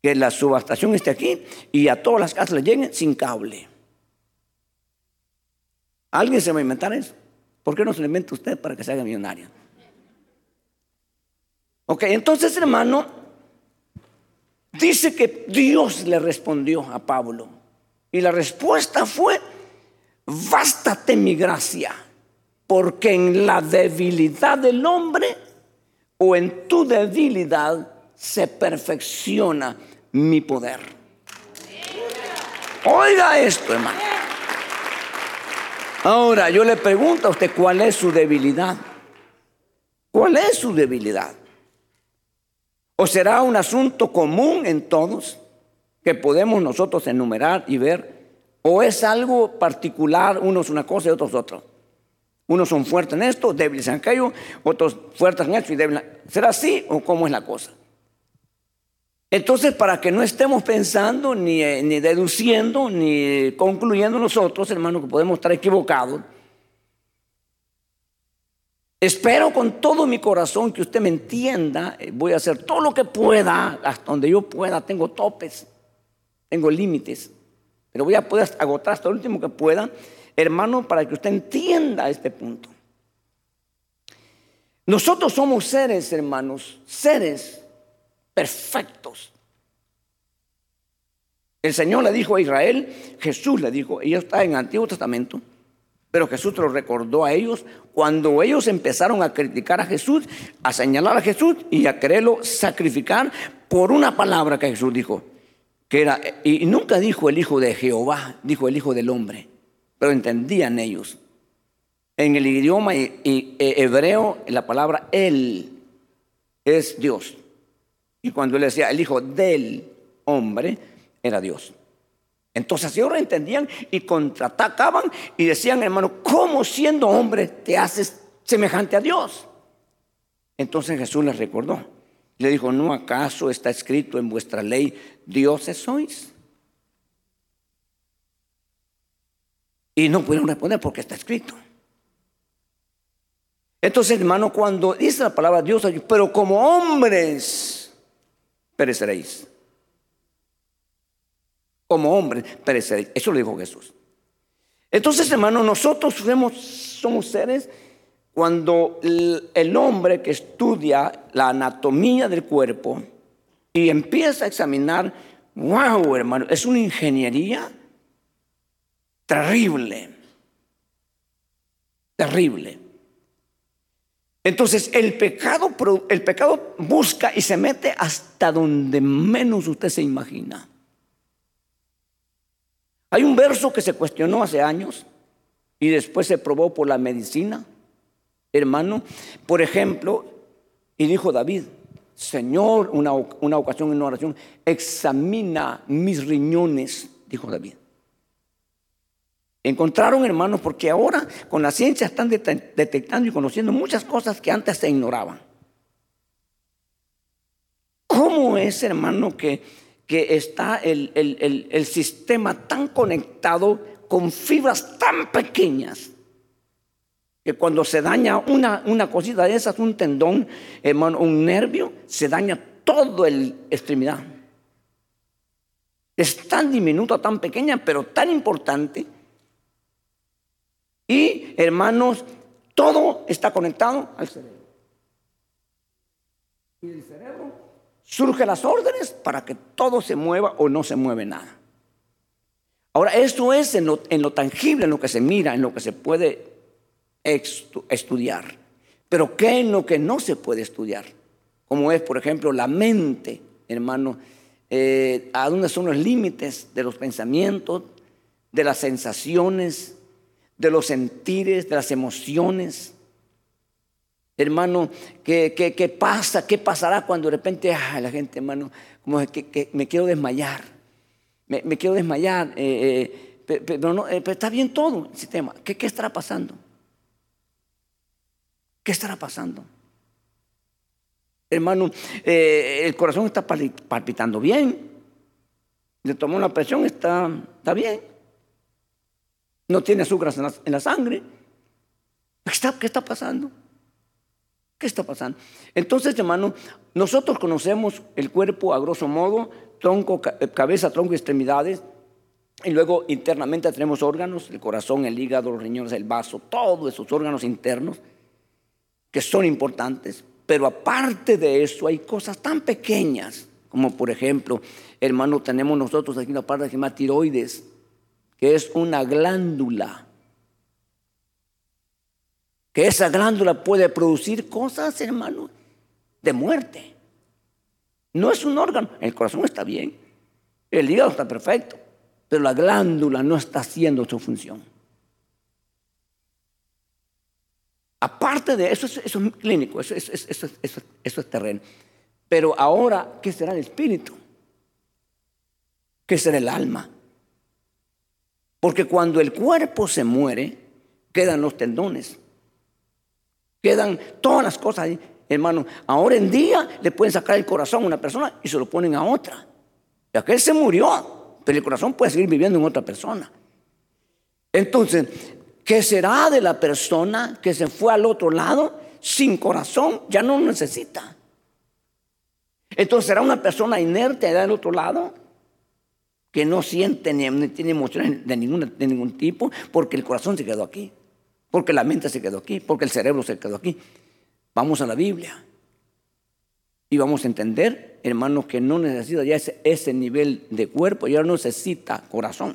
Que la subestación esté aquí y a todas las casas le lleguen sin cable. ¿Alguien se va a inventar eso? ¿Por qué no se lo inventa usted para que se haga millonario? Ok, entonces hermano, dice que Dios le respondió a Pablo. Y la respuesta fue, bástate mi gracia, porque en la debilidad del hombre o en tu debilidad se perfecciona mi poder. Oiga esto, hermano. Ahora yo le pregunto a usted cuál es su debilidad. ¿Cuál es su debilidad? ¿O será un asunto común en todos que podemos nosotros enumerar y ver? ¿O es algo particular, unos una cosa y otros otra? Unos son fuertes en esto, débiles en aquello, otros fuertes en esto y débiles. ¿Será así o cómo es la cosa? Entonces, para que no estemos pensando, ni, eh, ni deduciendo, ni concluyendo nosotros, hermanos, que podemos estar equivocados, espero con todo mi corazón que usted me entienda. Eh, voy a hacer todo lo que pueda, hasta donde yo pueda. Tengo topes, tengo límites, pero voy a poder agotar hasta lo último que pueda, hermano, para que usted entienda este punto. Nosotros somos seres, hermanos, seres perfectos. El Señor le dijo a Israel, Jesús le dijo, ella está en el Antiguo Testamento, pero Jesús lo recordó a ellos cuando ellos empezaron a criticar a Jesús, a señalar a Jesús y a quererlo sacrificar por una palabra que Jesús dijo, que era, y nunca dijo el Hijo de Jehová, dijo el Hijo del Hombre, pero entendían ellos. En el idioma hebreo, la palabra Él es Dios. Y cuando él decía el hijo del hombre, era Dios. Entonces ellos lo entendían y contraatacaban y decían, hermano, ¿cómo siendo hombre te haces semejante a Dios? Entonces Jesús les recordó. Le dijo, ¿no acaso está escrito en vuestra ley, dioses sois? Y no pudieron responder porque está escrito. Entonces, hermano, cuando dice la palabra Dios, pero como hombres, pereceréis. Como hombre pereceréis. Eso lo dijo Jesús. Entonces, hermano, nosotros somos seres cuando el hombre que estudia la anatomía del cuerpo y empieza a examinar, wow, hermano, es una ingeniería terrible, terrible. Entonces el pecado, el pecado busca y se mete hasta donde menos usted se imagina. Hay un verso que se cuestionó hace años y después se probó por la medicina, hermano. Por ejemplo, y dijo David, Señor, una, una ocasión en una oración, examina mis riñones, dijo David. Encontraron, hermanos, porque ahora con la ciencia están detectando y conociendo muchas cosas que antes se ignoraban. ¿Cómo es, hermano, que, que está el, el, sistema tan conectado con fibras tan pequeñas? Que cuando se daña una, una cosita de esas, un tendón, hermano, un nervio, se daña todo el extremidad. Es tan diminuta, tan pequeña, pero tan importante y hermanos, todo está conectado al cerebro. Y del cerebro surgen las órdenes para que todo se mueva o no se mueve nada. Ahora, esto es en lo, tangible, en lo que se mira, en lo que se puede estudiar. Pero ¿qué en lo que no se puede estudiar? Como es, por ejemplo, la mente, hermano. Eh, ¿A dónde son los límites de los pensamientos, de las sensaciones, de los sentires, de las emociones. Hermano, ¿qué, pasa? ¿Qué pasará cuando de repente la gente, hermano, como que, me quiero desmayar? Me, quiero desmayar, eh, eh, pero, no, eh, está bien todo el sistema. ¿Qué, ¿Qué estará pasando? ¿Qué estará pasando? Hermano, el corazón está palpitando bien. Le tomó la presión, está, está bien no tiene azúcar en la, sangre. ¿Qué está, pasando? ¿Qué está pasando? Entonces, hermano, nosotros conocemos el cuerpo a grosso modo, tronco, eh, cabeza, tronco y extremidades. Y luego internamente tenemos órganos, el corazón, el hígado, los riñones, el vaso, todos esos órganos internos que son importantes. Pero aparte de eso hay cosas tan pequeñas como por ejemplo, hermano, tenemos nosotros aquí una parte que se llama tiroides que es una glándula. Que esa glándula puede producir cosas, hermano, de muerte. No es un órgano, el corazón está bien, el hígado está perfecto, pero la glándula no está haciendo su función. Aparte de eso, eso es clínico, eso, es terreno. Pero ahora, ¿qué será el espíritu? ¿Qué será el alma? Porque cuando el cuerpo se muere, quedan los tendones, quedan todas las cosas ahí. Hermano, ahora en día le pueden sacar el corazón a una persona y se lo ponen a otra. Y aquel se murió, pero el corazón puede seguir viviendo en otra persona. Entonces, ¿qué será de la persona que se fue al otro lado sin corazón? Ya no necesita. Entonces, ¿será una persona inerte allá del otro lado? Que no siente ni, tiene emociones de, de ningún tipo, porque el corazón se quedó aquí, porque la mente se quedó aquí, porque el cerebro se quedó aquí. Vamos a la Biblia y vamos a entender, hermanos, que no necesita ya ese, nivel de cuerpo, ya no necesita corazón,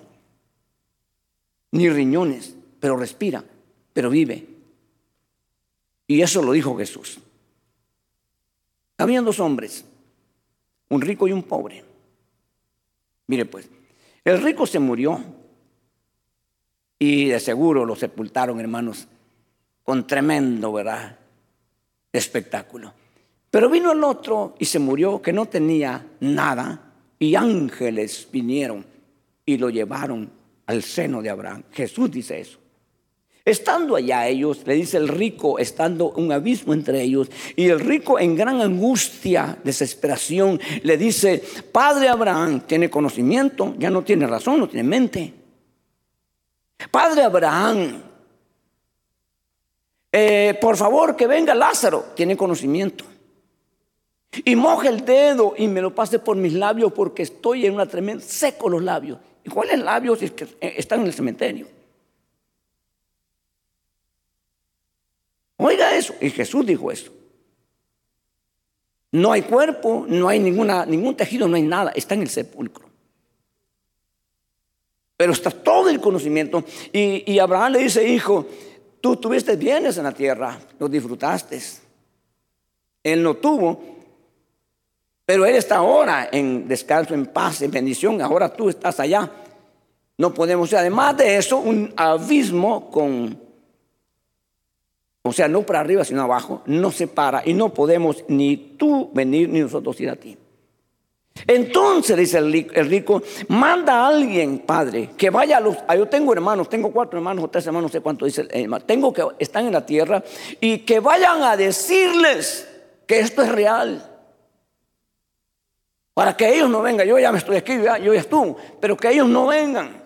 ni riñones, pero respira, pero vive. Y eso lo dijo Jesús. Habían dos hombres, un rico y un pobre. Mire pues, el rico se murió y de seguro lo sepultaron, hermanos, con tremendo, ¿verdad? espectáculo. Pero vino el otro y se murió que no tenía nada y ángeles vinieron y lo llevaron al seno de Abraham. Jesús dice eso. Estando allá ellos, le dice el rico, estando un abismo entre ellos, y el rico en gran angustia, desesperación, le dice, Padre Abraham, tiene conocimiento, ya no tiene razón, no tiene mente. Padre Abraham, eh, por favor, que venga Lázaro, tiene conocimiento. Y moje el dedo y me lo pase por mis labios porque estoy en una tremenda, seco los labios. ¿Y cuáles labios que eh, están en el cementerio? Oiga eso. Y Jesús dijo eso. No hay cuerpo, no hay ninguna, ningún tejido, no hay nada. Está en el sepulcro. Pero está todo el conocimiento. Y, y Abraham le dice, hijo, Tú tuviste bienes en la tierra, los disfrutaste. Él no tuvo, pero Él está ahora en descanso, en paz, en bendición. Ahora tú estás allá. No podemos, además de eso, un abismo con, o sea, no para arriba, sino abajo, no se para y no podemos ni tú venir ni nosotros ir a ti. Entonces, dice el rico, manda a alguien, padre, que vaya a los... Ah, yo tengo hermanos, tengo cuatro hermanos o tres hermanos, no sé cuánto dice el. Tengo que están en la tierra y que vayan a decirles que esto es real. Para que ellos no vengan. Yo ya me estoy aquí, yo ya estuve, pero que ellos no vengan.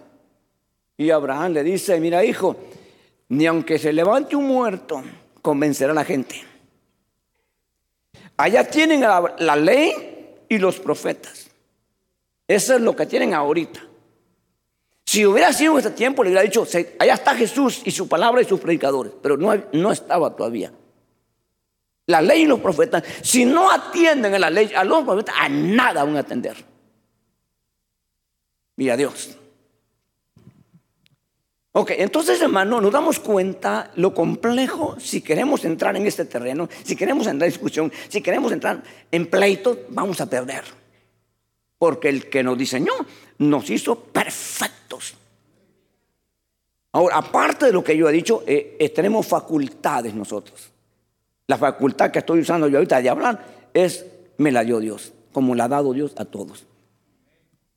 Y Abraham le dice, mira hijo, ni aunque se levante un muerto, convencerá a la gente. Allá tienen la ley y los profetas. Eso es lo que tienen ahorita. Si hubiera sido en ese tiempo, le hubiera dicho, allá está Jesús y su palabra y sus predicadores, pero no, no estaba todavía. La ley y los profetas, si no atienden a la ley, a los profetas, a nada van a atender. Mira Dios. Ok, entonces hermano, nos damos cuenta lo complejo si queremos entrar en este terreno, si queremos entrar en discusión, si queremos entrar en pleito, vamos a perder. Porque el que nos diseñó nos hizo perfectos. Ahora, aparte de lo que yo he dicho, eh, eh, tenemos facultades nosotros. La facultad que estoy usando yo ahorita de hablar es, me la dio Dios, como la ha dado Dios a todos.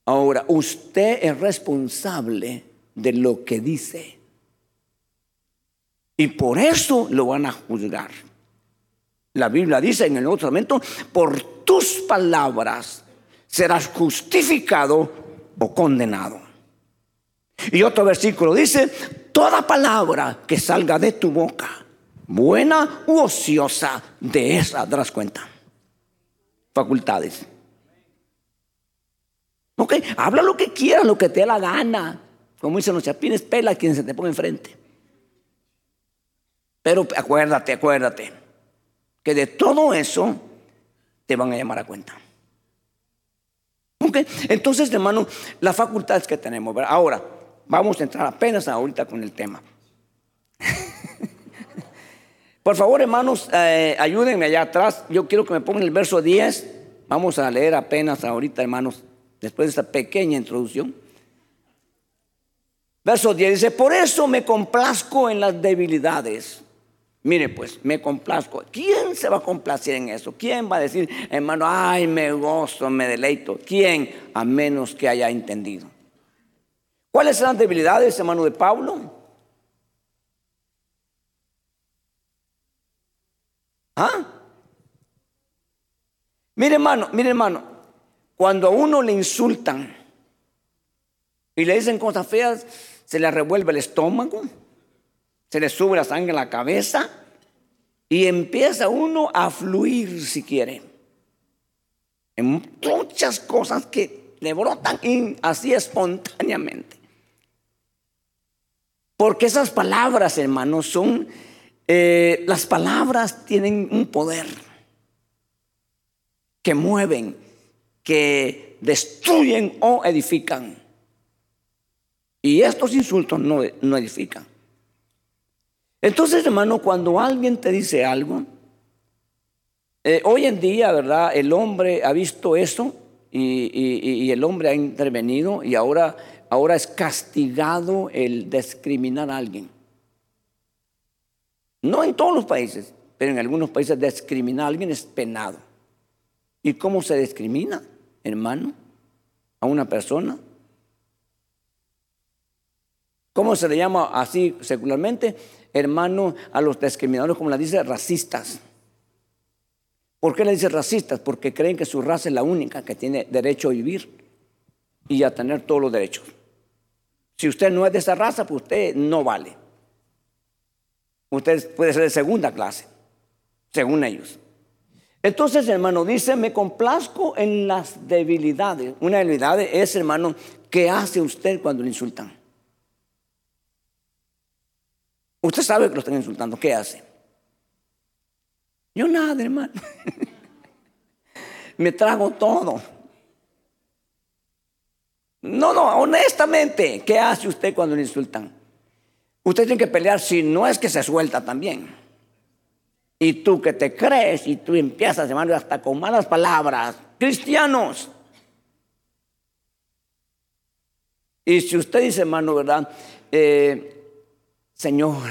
Ahora, usted es responsable de lo que dice. Y por eso lo van a juzgar. La Biblia dice en el Nuevo Testamento, por tus palabras serás justificado o condenado. Y otro versículo dice, toda palabra que salga de tu boca, buena u ociosa, de esa darás cuenta. Facultades. Ok, habla lo que quieras, lo que te dé la gana. Como dicen los chapines, pela a quien se te pone enfrente. Pero acuérdate, acuérdate, que de todo eso te van a llamar a cuenta. Okay. Entonces, hermano, las facultades que tenemos. Ahora, vamos a entrar apenas ahorita con el tema. Por favor, hermanos, eh, ayúdenme allá atrás. Yo quiero que me pongan el verso 10. Vamos a leer apenas ahorita, hermanos, después de esta pequeña introducción. Verso 10 dice, por eso me complazco en las debilidades. Mire pues, me complazco. ¿Quién se va a complacer en eso? ¿Quién va a decir, hermano, ay, me gozo, me deleito? ¿Quién? A menos que haya entendido. ¿Cuáles son las debilidades, hermano de Pablo? ¿Ah? Mire hermano, mire hermano, cuando a uno le insultan y le dicen cosas feas, se le revuelve el estómago, se le sube la sangre a la cabeza y empieza uno a fluir si quiere. En muchas cosas que le brotan así espontáneamente. Porque esas palabras, hermanos, son, eh, las palabras tienen un poder que mueven, que destruyen o edifican. Y estos insultos no, no edifican. Entonces, hermano, cuando alguien te dice algo, eh, hoy en día, ¿verdad? El hombre ha visto eso y, el hombre ha intervenido y ahora, ahora es castigado el discriminar a alguien. No en todos los países, pero en algunos países discriminar a alguien es penado. ¿Y cómo se discrimina, hermano, a una persona? ¿Cómo se le llama así secularmente? Hermano, a los discriminadores, como la dice, racistas. ¿Por qué le dice racistas? Porque creen que su raza es la única que tiene derecho a vivir y a tener todos los derechos. Si usted no es de esa raza, pues usted no vale. Usted puede ser de segunda clase, según ellos. Entonces, hermano, dice, me complazco en las debilidades. Una debilidad es, hermano, ¿qué hace usted cuando le insultan? Usted sabe que lo están insultando. ¿Qué hace? Yo nada, hermano. Me trago todo. No, no, honestamente, ¿qué hace usted cuando le insultan? Usted tiene que pelear si no es que se suelta también. Y tú que te crees y tú empiezas, hermano, hasta con malas palabras. Cristianos. Y si usted dice, hermano, ¿verdad? Eh, Señor,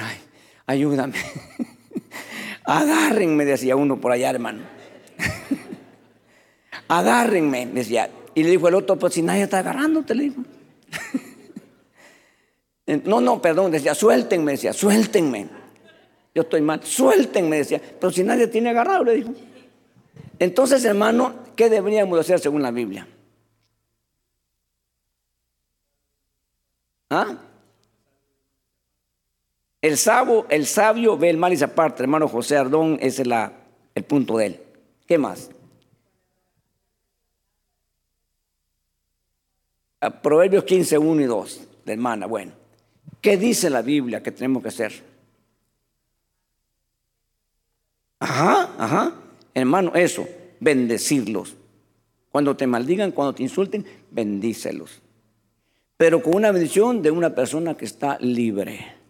ayúdame. Agárrenme, decía uno por allá, hermano. Agárrenme, decía. Y le dijo el otro, pues si nadie está agarrándote, le dijo. no, no, perdón, decía, suéltenme, decía, suéltenme. Yo estoy mal, suéltenme, decía. Pero si nadie tiene agarrado, le dijo. Entonces, hermano, ¿qué deberíamos hacer según la Biblia? ¿Ah? El sabio, el sabio ve el mal y se aparta. Hermano José Ardón, ese es la, el punto de él. ¿Qué más? Proverbios 15, 1 y 2 de hermana. Bueno, ¿qué dice la Biblia que tenemos que hacer? Ajá, ajá. Hermano, eso, bendecirlos. Cuando te maldigan, cuando te insulten, bendícelos. Pero con una bendición de una persona que está libre.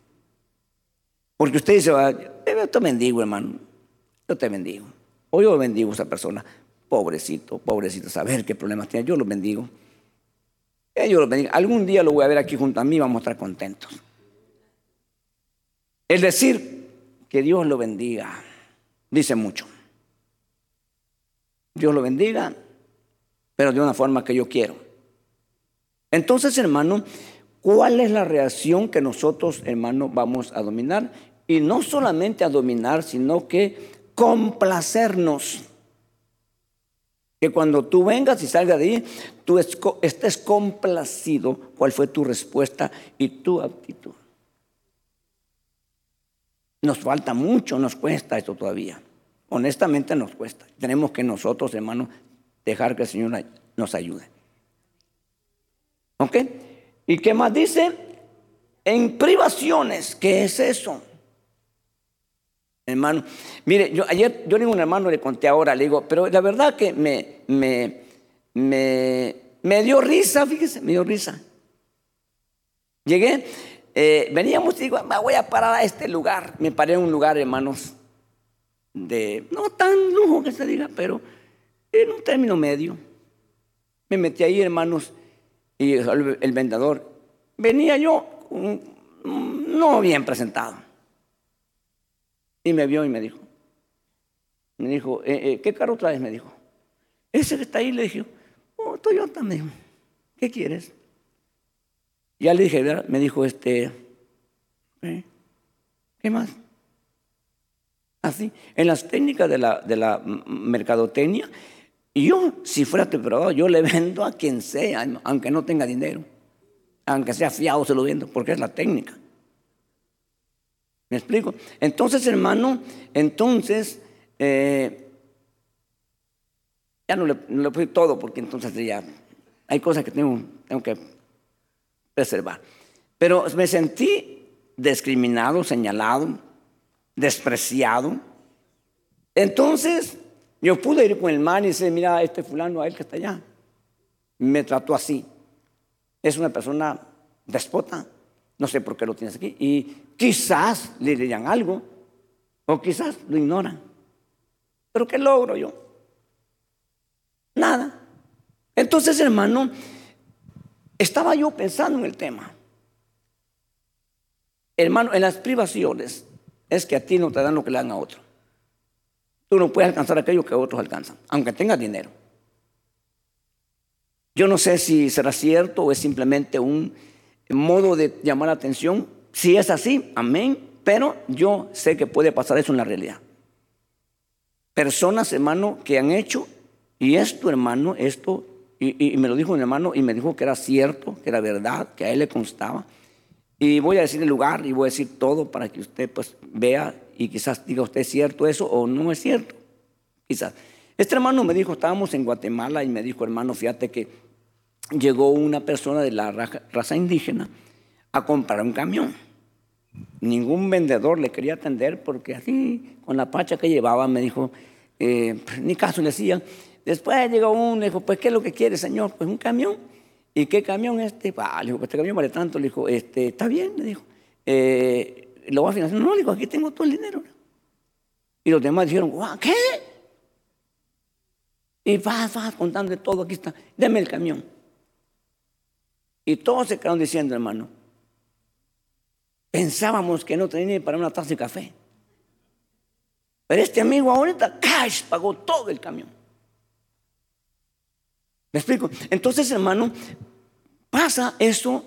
Porque usted dice, yo te bendigo, hermano. Yo te bendigo. O yo bendigo a esa persona. Pobrecito, pobrecito, saber qué problemas tiene. Yo lo bendigo. Eh, yo lo bendigo. Algún día lo voy a ver aquí junto a mí, vamos a estar contentos. El decir que Dios lo bendiga dice mucho. Dios lo bendiga, pero de una forma que yo quiero. Entonces, hermano, ¿Cuál es la reacción que nosotros, hermanos, vamos a dominar? Y no solamente a dominar, sino que complacernos. Que cuando tú vengas y salgas de ahí, tú estés complacido cuál fue tu respuesta y tu actitud. Nos falta mucho, nos cuesta esto todavía. Honestamente nos cuesta. Tenemos que nosotros, hermanos, dejar que el Señor nos ayude. ¿Ok? ¿Y qué más dice? En privaciones, ¿qué es eso? Hermano, mire, yo ayer yo a un hermano le conté ahora, le digo, pero la verdad que me, me, me, me dio risa, fíjese, me dio risa. Llegué, eh, veníamos y digo, me voy a parar a este lugar. Me paré en un lugar, hermanos, de no tan lujo que se diga, pero en un término medio. Me metí ahí, hermanos, y el, vendedor, venía yo no bien presentado. Y me vio y me dijo, me dijo, eh, eh, ¿qué carro traes? Me dijo, ese que está ahí, le dije, oh, Toyota, me ¿qué quieres? Ya le dije, me dijo, este, ¿eh? ¿qué más? Así, en las técnicas de la, de la mercadotecnia, yo, si fuera temporada, yo le vendo a quien sea, aunque no tenga dinero. Aunque sea fiado, se lo vendo, porque es la técnica. ¿Me explico? Entonces, hermano, entonces, eh, ya no le, no le todo, porque entonces ya hay cosas que tengo, tengo que preservar. Pero me sentí discriminado, señalado, despreciado. Entonces, yo pude ir con el man y decir, mira, este fulano, a él que está allá, me trató así. Es una persona despota. No sé por qué lo tienes aquí. Y quizás le dirían algo, o quizás lo ignoran. Pero ¿qué logro yo? Nada. Entonces, hermano, estaba yo pensando en el tema. Hermano, en las privaciones es que a ti no te dan lo que le dan a otro. Tú no puedes alcanzar aquello que otros alcanzan, aunque tengas dinero. Yo no sé si será cierto o es simplemente un modo de llamar la atención. Si es así, amén. Pero yo sé que puede pasar eso en la realidad. Personas, hermano, que han hecho, y esto, hermano, esto, y, me lo dijo mi hermano, y me dijo que era cierto, que era verdad, que a él le constaba. Y voy a decir el lugar y voy a decir todo para que usted pues vea y quizás diga usted es cierto eso o no es cierto. Quizás. Este hermano me dijo, estábamos en Guatemala y me dijo, hermano, fíjate que llegó una persona de la raza indígena a comprar un camión. Ningún vendedor le quería atender porque así, con la pacha que llevaba, me dijo, eh, ni caso le decía. Después llegó uno, le dijo, pues, ¿qué es lo que quiere, señor? Pues un camión. ¿Y qué camión este? Ah, le dijo, pues este camión vale tanto. Le dijo, este, está bien, le dijo. Eh, ¿Lo va a financiar? No, le dijo, aquí tengo todo el dinero. Y los demás dijeron, ¿qué? Y vas, vas contando todo, aquí está, deme el camión. Y todos se quedaron diciendo, hermano, pensábamos que no tenía ni para una taza de café. Pero este amigo ahorita, cash, pagó todo el camión. ¿Me explico? Entonces, hermano, pasa eso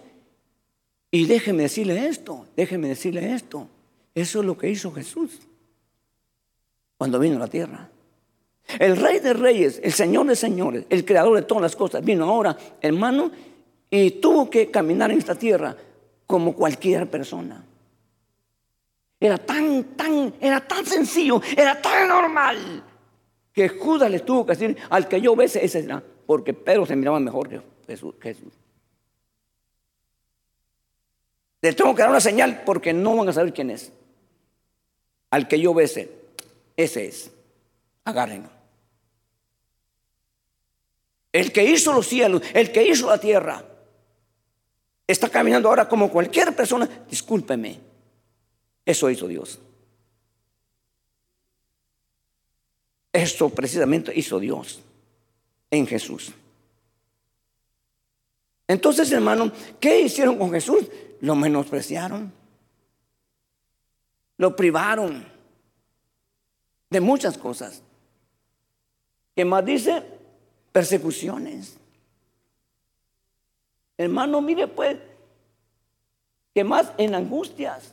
y déjeme decirle esto, déjeme decirle esto. Eso es lo que hizo Jesús cuando vino a la tierra. El rey de reyes, el señor de señores, el creador de todas las cosas, vino ahora, hermano, y tuvo que caminar en esta tierra como cualquier persona. Era tan, tan, era tan sencillo, era tan normal que Judas le tuvo que decir, al que yo bese, ese será, porque Pedro se miraba mejor que Jesús. Le tengo que dar una señal porque no van a saber quién es. Al que yo bese, ese es. Agárrenlo. El que hizo los cielos, el que hizo la tierra, está caminando ahora como cualquier persona, discúlpeme, eso hizo Dios. Esto precisamente hizo Dios en Jesús. Entonces, hermano, ¿qué hicieron con Jesús? Lo menospreciaron. Lo privaron de muchas cosas. ¿Qué más dice? Persecuciones. Hermano, mire pues, que más en angustias.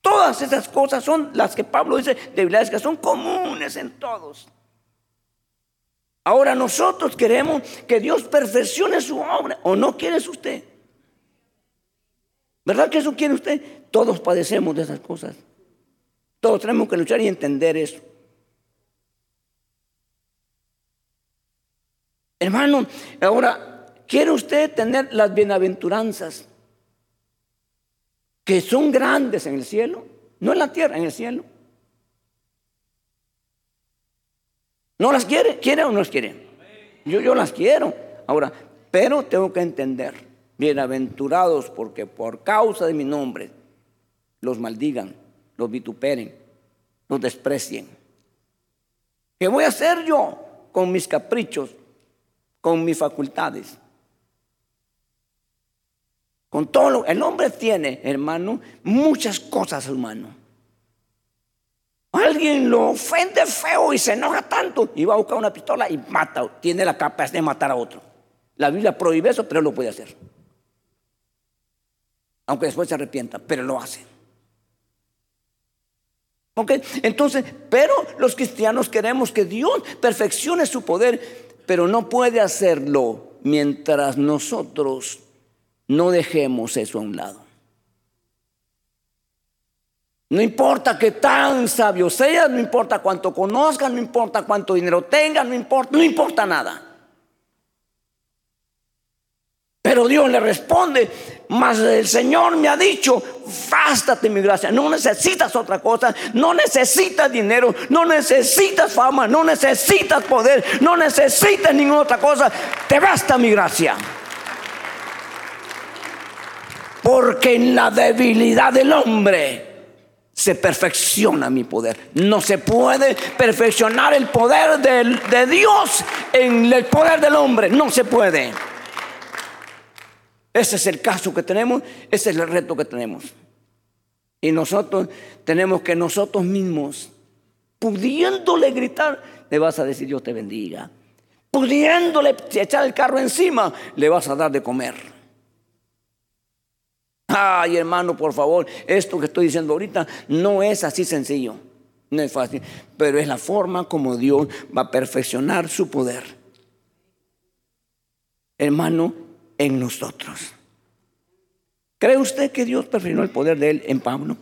Todas esas cosas son las que Pablo dice, debilidades que son comunes en todos. Ahora nosotros queremos que Dios perfeccione su obra, ¿o no quieres usted? ¿Verdad que eso quiere usted? Todos padecemos de esas cosas. Todos tenemos que luchar y entender eso. Hermano, ahora ¿Quiere usted tener las bienaventuranzas que son grandes en el cielo? No en la tierra, en el cielo. ¿No las quiere? ¿Quiere o no las quiere? Yo, yo las quiero. Ahora, pero tengo que entender, bienaventurados porque por causa de mi nombre los maldigan, los vituperen, los desprecien. ¿Qué voy a hacer yo con mis caprichos, con mis facultades? Con todo lo el hombre tiene, hermano, muchas cosas, hermano. Alguien lo ofende feo y se enoja tanto y va a buscar una pistola y mata, tiene la capacidad de matar a otro. La Biblia prohíbe eso, pero lo puede hacer. Aunque después se arrepienta, pero lo hace. ¿Ok? Entonces, pero los cristianos queremos que Dios perfeccione su poder, pero no puede hacerlo mientras nosotros no dejemos eso a un lado. No importa que tan sabio seas, no importa cuánto conozcan, no importa cuánto dinero tengan, no importa, no importa nada. Pero Dios le responde, mas el Señor me ha dicho, bástate mi gracia, no necesitas otra cosa, no necesitas dinero, no necesitas fama, no necesitas poder, no necesitas ninguna otra cosa, te basta mi gracia. Porque en la debilidad del hombre se perfecciona mi poder. No se puede perfeccionar el poder de, Dios en el poder del hombre. No se puede. Ese es el caso que tenemos, ese es el reto que tenemos. Y nosotros tenemos que nosotros mismos, pudiéndole gritar, le vas a decir Dios te bendiga. Pudiéndole echar el carro encima, le vas a dar de comer. Ay, hermano, por favor, esto que estoy diciendo ahorita no es así sencillo. No es fácil, pero es la forma como Dios va a perfeccionar su poder. Hermano, en nosotros. ¿Cree usted que Dios perfeccionó el poder de él en Pablo?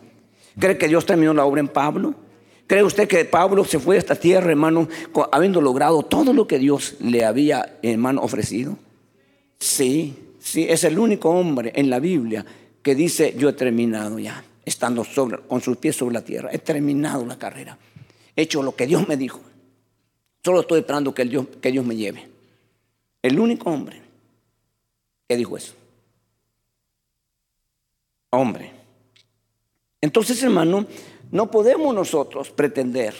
¿Cree que Dios terminó la obra en Pablo? ¿Cree usted que Pablo se fue a esta tierra, hermano, habiendo logrado todo lo que Dios le había, hermano, ofrecido? Sí, sí, es el único hombre en la Biblia que dice, yo he terminado ya, estando sobre, con sus pies sobre la tierra, he terminado la carrera, he hecho lo que Dios me dijo, solo estoy esperando que, Dios, que Dios me lleve. El único hombre que dijo eso. Hombre. Entonces, hermano, no podemos nosotros pretender,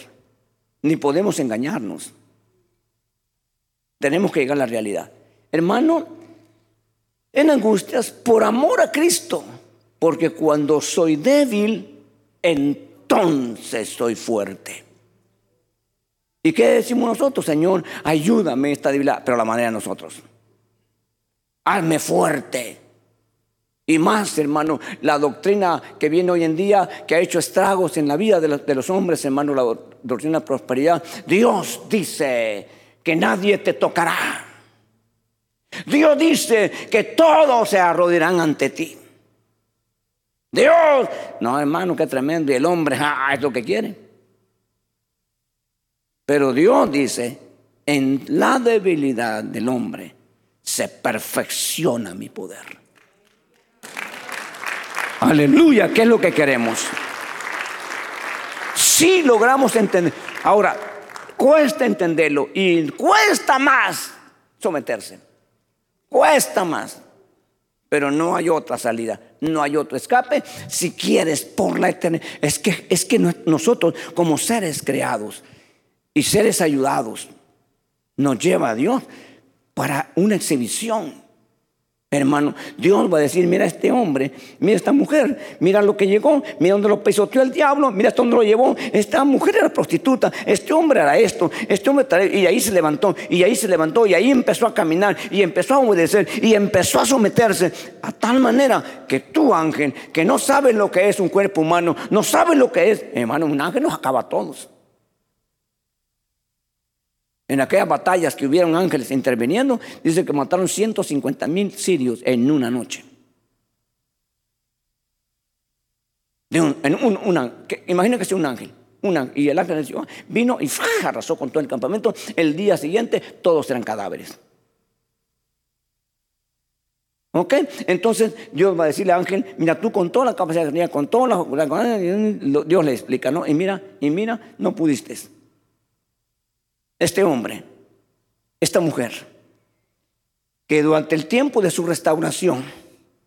ni podemos engañarnos. Tenemos que llegar a la realidad. Hermano, en angustias por amor a Cristo, porque cuando soy débil, entonces soy fuerte. ¿Y qué decimos nosotros, Señor? Ayúdame esta debilidad, pero la manera de nosotros. Hazme fuerte. Y más, hermano, la doctrina que viene hoy en día, que ha hecho estragos en la vida de los, hombres, hermano, la doctrina de prosperidad. Dios dice que nadie te tocará Dios dice que todos se arrodillarán ante ti. Dios, no hermano, qué tremendo. Y el hombre es lo que quiere. Pero Dios dice, en la debilidad del hombre se perfecciona mi poder. Aleluya, ¿qué es lo que queremos? Si logramos entender. Ahora, cuesta entenderlo y cuesta más someterse. Cuesta más. Pero no hay otra salida, no hay otro escape si quieres por la eternidad. Es que, es que nosotros como seres creados y seres ayudados nos lleva a Dios para una exhibición Hermano, Dios va a decir, mira este hombre, mira esta mujer, mira lo que llegó, mira dónde lo pisoteó el diablo, mira hasta dónde lo llevó. Esta mujer era prostituta, este hombre era esto, este hombre y ahí se levantó, y ahí se levantó, y ahí empezó a caminar, y empezó a obedecer, y empezó a someterse a tal manera que tú, ángel, que no sabes lo que es un cuerpo humano, no sabes lo que es, hermano, un ángel nos acaba a todos. En aquellas batallas que hubieron ángeles interviniendo, dice que mataron 150 mil sirios en una noche. De un, un, imagina que sea un ángel. y el ángel vino y arrasó con todo el campamento. El día siguiente todos eran cadáveres. ¿Ok? Entonces Dios va a decirle al ángel, mira, tú con toda la capacidad que tenía, con toda la... Dios le explica, ¿no? Y mira, y mira, no pudiste este hombre, esta mujer, que durante el tiempo de su restauración,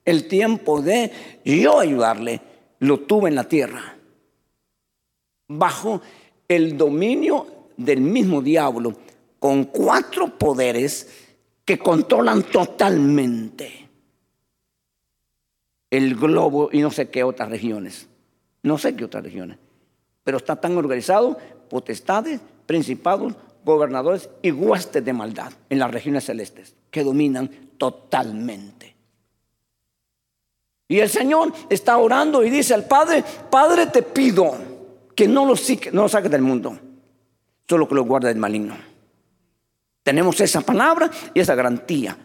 el tiempo de yo ayudarle, lo tuve en la tierra, bajo el dominio del mismo diablo con cuatro poderes que controlan totalmente el globo y no sé qué otras regiones. No sé qué otras regiones. Pero está tan organizado, potestades, principados, gobernadores y huestes de maldad en las regiones celestes que dominan totalmente. Y el Señor está orando y dice al Padre, Padre te pido que no lo, no saques del mundo, solo que lo guarde del maligno. Tenemos esa palabra y esa garantía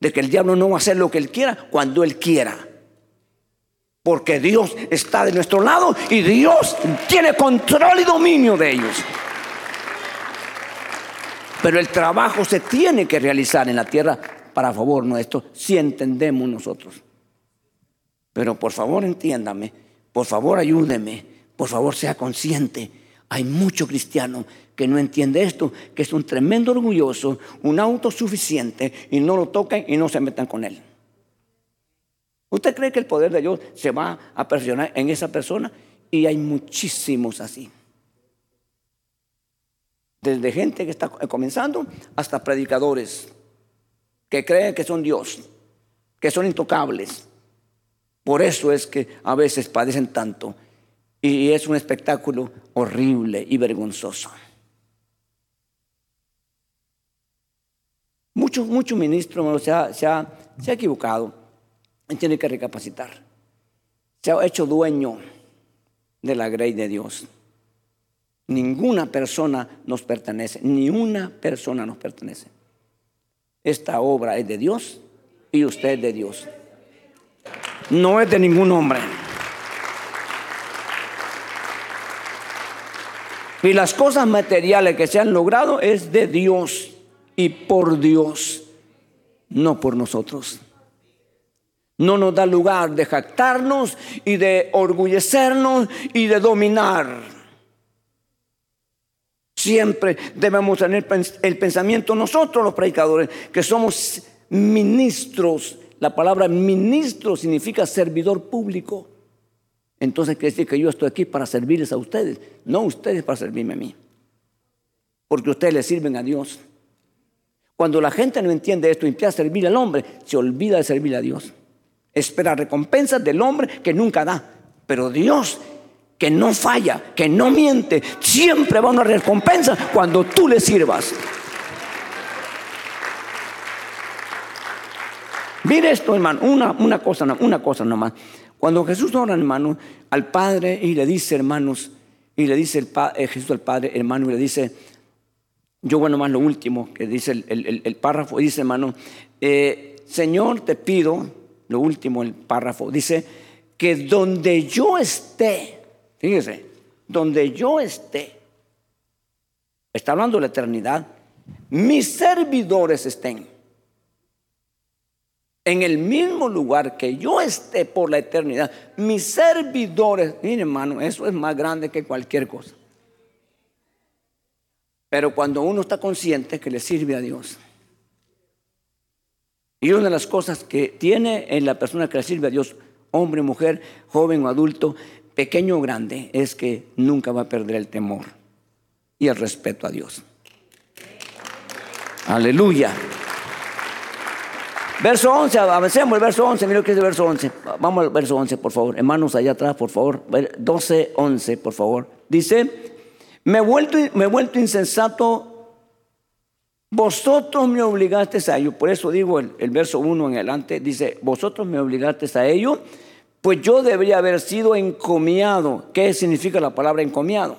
de que el diablo no va a hacer lo que él quiera cuando él quiera. Porque Dios está de nuestro lado y Dios tiene control y dominio de ellos. Pero el trabajo se tiene que realizar en la tierra para favor nuestro si entendemos nosotros. Pero por favor entiéndame, por favor ayúdeme, por favor sea consciente. Hay mucho cristiano que no entiende esto, que es un tremendo orgulloso, un autosuficiente y no lo tocan y no se metan con él. ¿Usted cree que el poder de Dios se va a presionar en esa persona? Y hay muchísimos así. Desde gente que está comenzando hasta predicadores que creen que son Dios, que son intocables, por eso es que a veces padecen tanto y es un espectáculo horrible y vergonzoso. Muchos mucho ministros se ha, se, ha, se ha equivocado y tiene que recapacitar. Se ha hecho dueño de la grey de Dios. Ninguna persona nos pertenece, ni una persona nos pertenece. Esta obra es de Dios y usted es de Dios no es de ningún hombre. Y las cosas materiales que se han logrado es de Dios y por Dios, no por nosotros. No nos da lugar de jactarnos y de orgullecernos y de dominar. Siempre debemos tener el pensamiento nosotros los predicadores, que somos ministros la palabra ministro significa servidor público. Entonces quiere decir que yo estoy aquí para servirles a ustedes, no ustedes para servirme a mí. Porque ustedes le sirven a Dios. Cuando la gente no entiende esto empieza a servir al hombre, se olvida de servir a Dios. Espera recompensas del hombre que nunca da. Pero Dios, que no falla, que no miente, siempre va a una recompensa cuando tú le sirvas. Mire esto, hermano, una, una, cosa, una cosa nomás. Cuando Jesús ora, hermano, al Padre y le dice, hermanos, y le dice el, eh, Jesús al Padre, hermano, y le dice, yo bueno más lo último que dice el, párrafo, dice, hermano, eh, Señor, te pido, lo último, el párrafo, dice, que donde yo esté, fíjese, donde yo esté, está hablando de la eternidad, mis servidores estén en el mismo lugar que yo esté por la eternidad, mis servidores, miren hermano, eso es más grande que cualquier cosa. Pero cuando uno está consciente que le sirve a Dios, y una de las cosas que tiene en la persona que le sirve a Dios, hombre, mujer, joven o adulto, pequeño o grande, es que nunca va a perder el temor y el respeto a Dios. Aleluya. Verso 11, avancemos el verso 11, mira lo que es el verso 11. Vamos al verso 11, por favor. Hermanos, allá atrás, por favor. 12, 11, por favor. Dice, me he vuelto, me he vuelto insensato, vosotros me obligasteis a ello. Por eso digo el, el verso 1 en adelante, dice, vosotros me obligasteis a ello, pues yo debería haber sido encomiado. ¿Qué significa la palabra encomiado?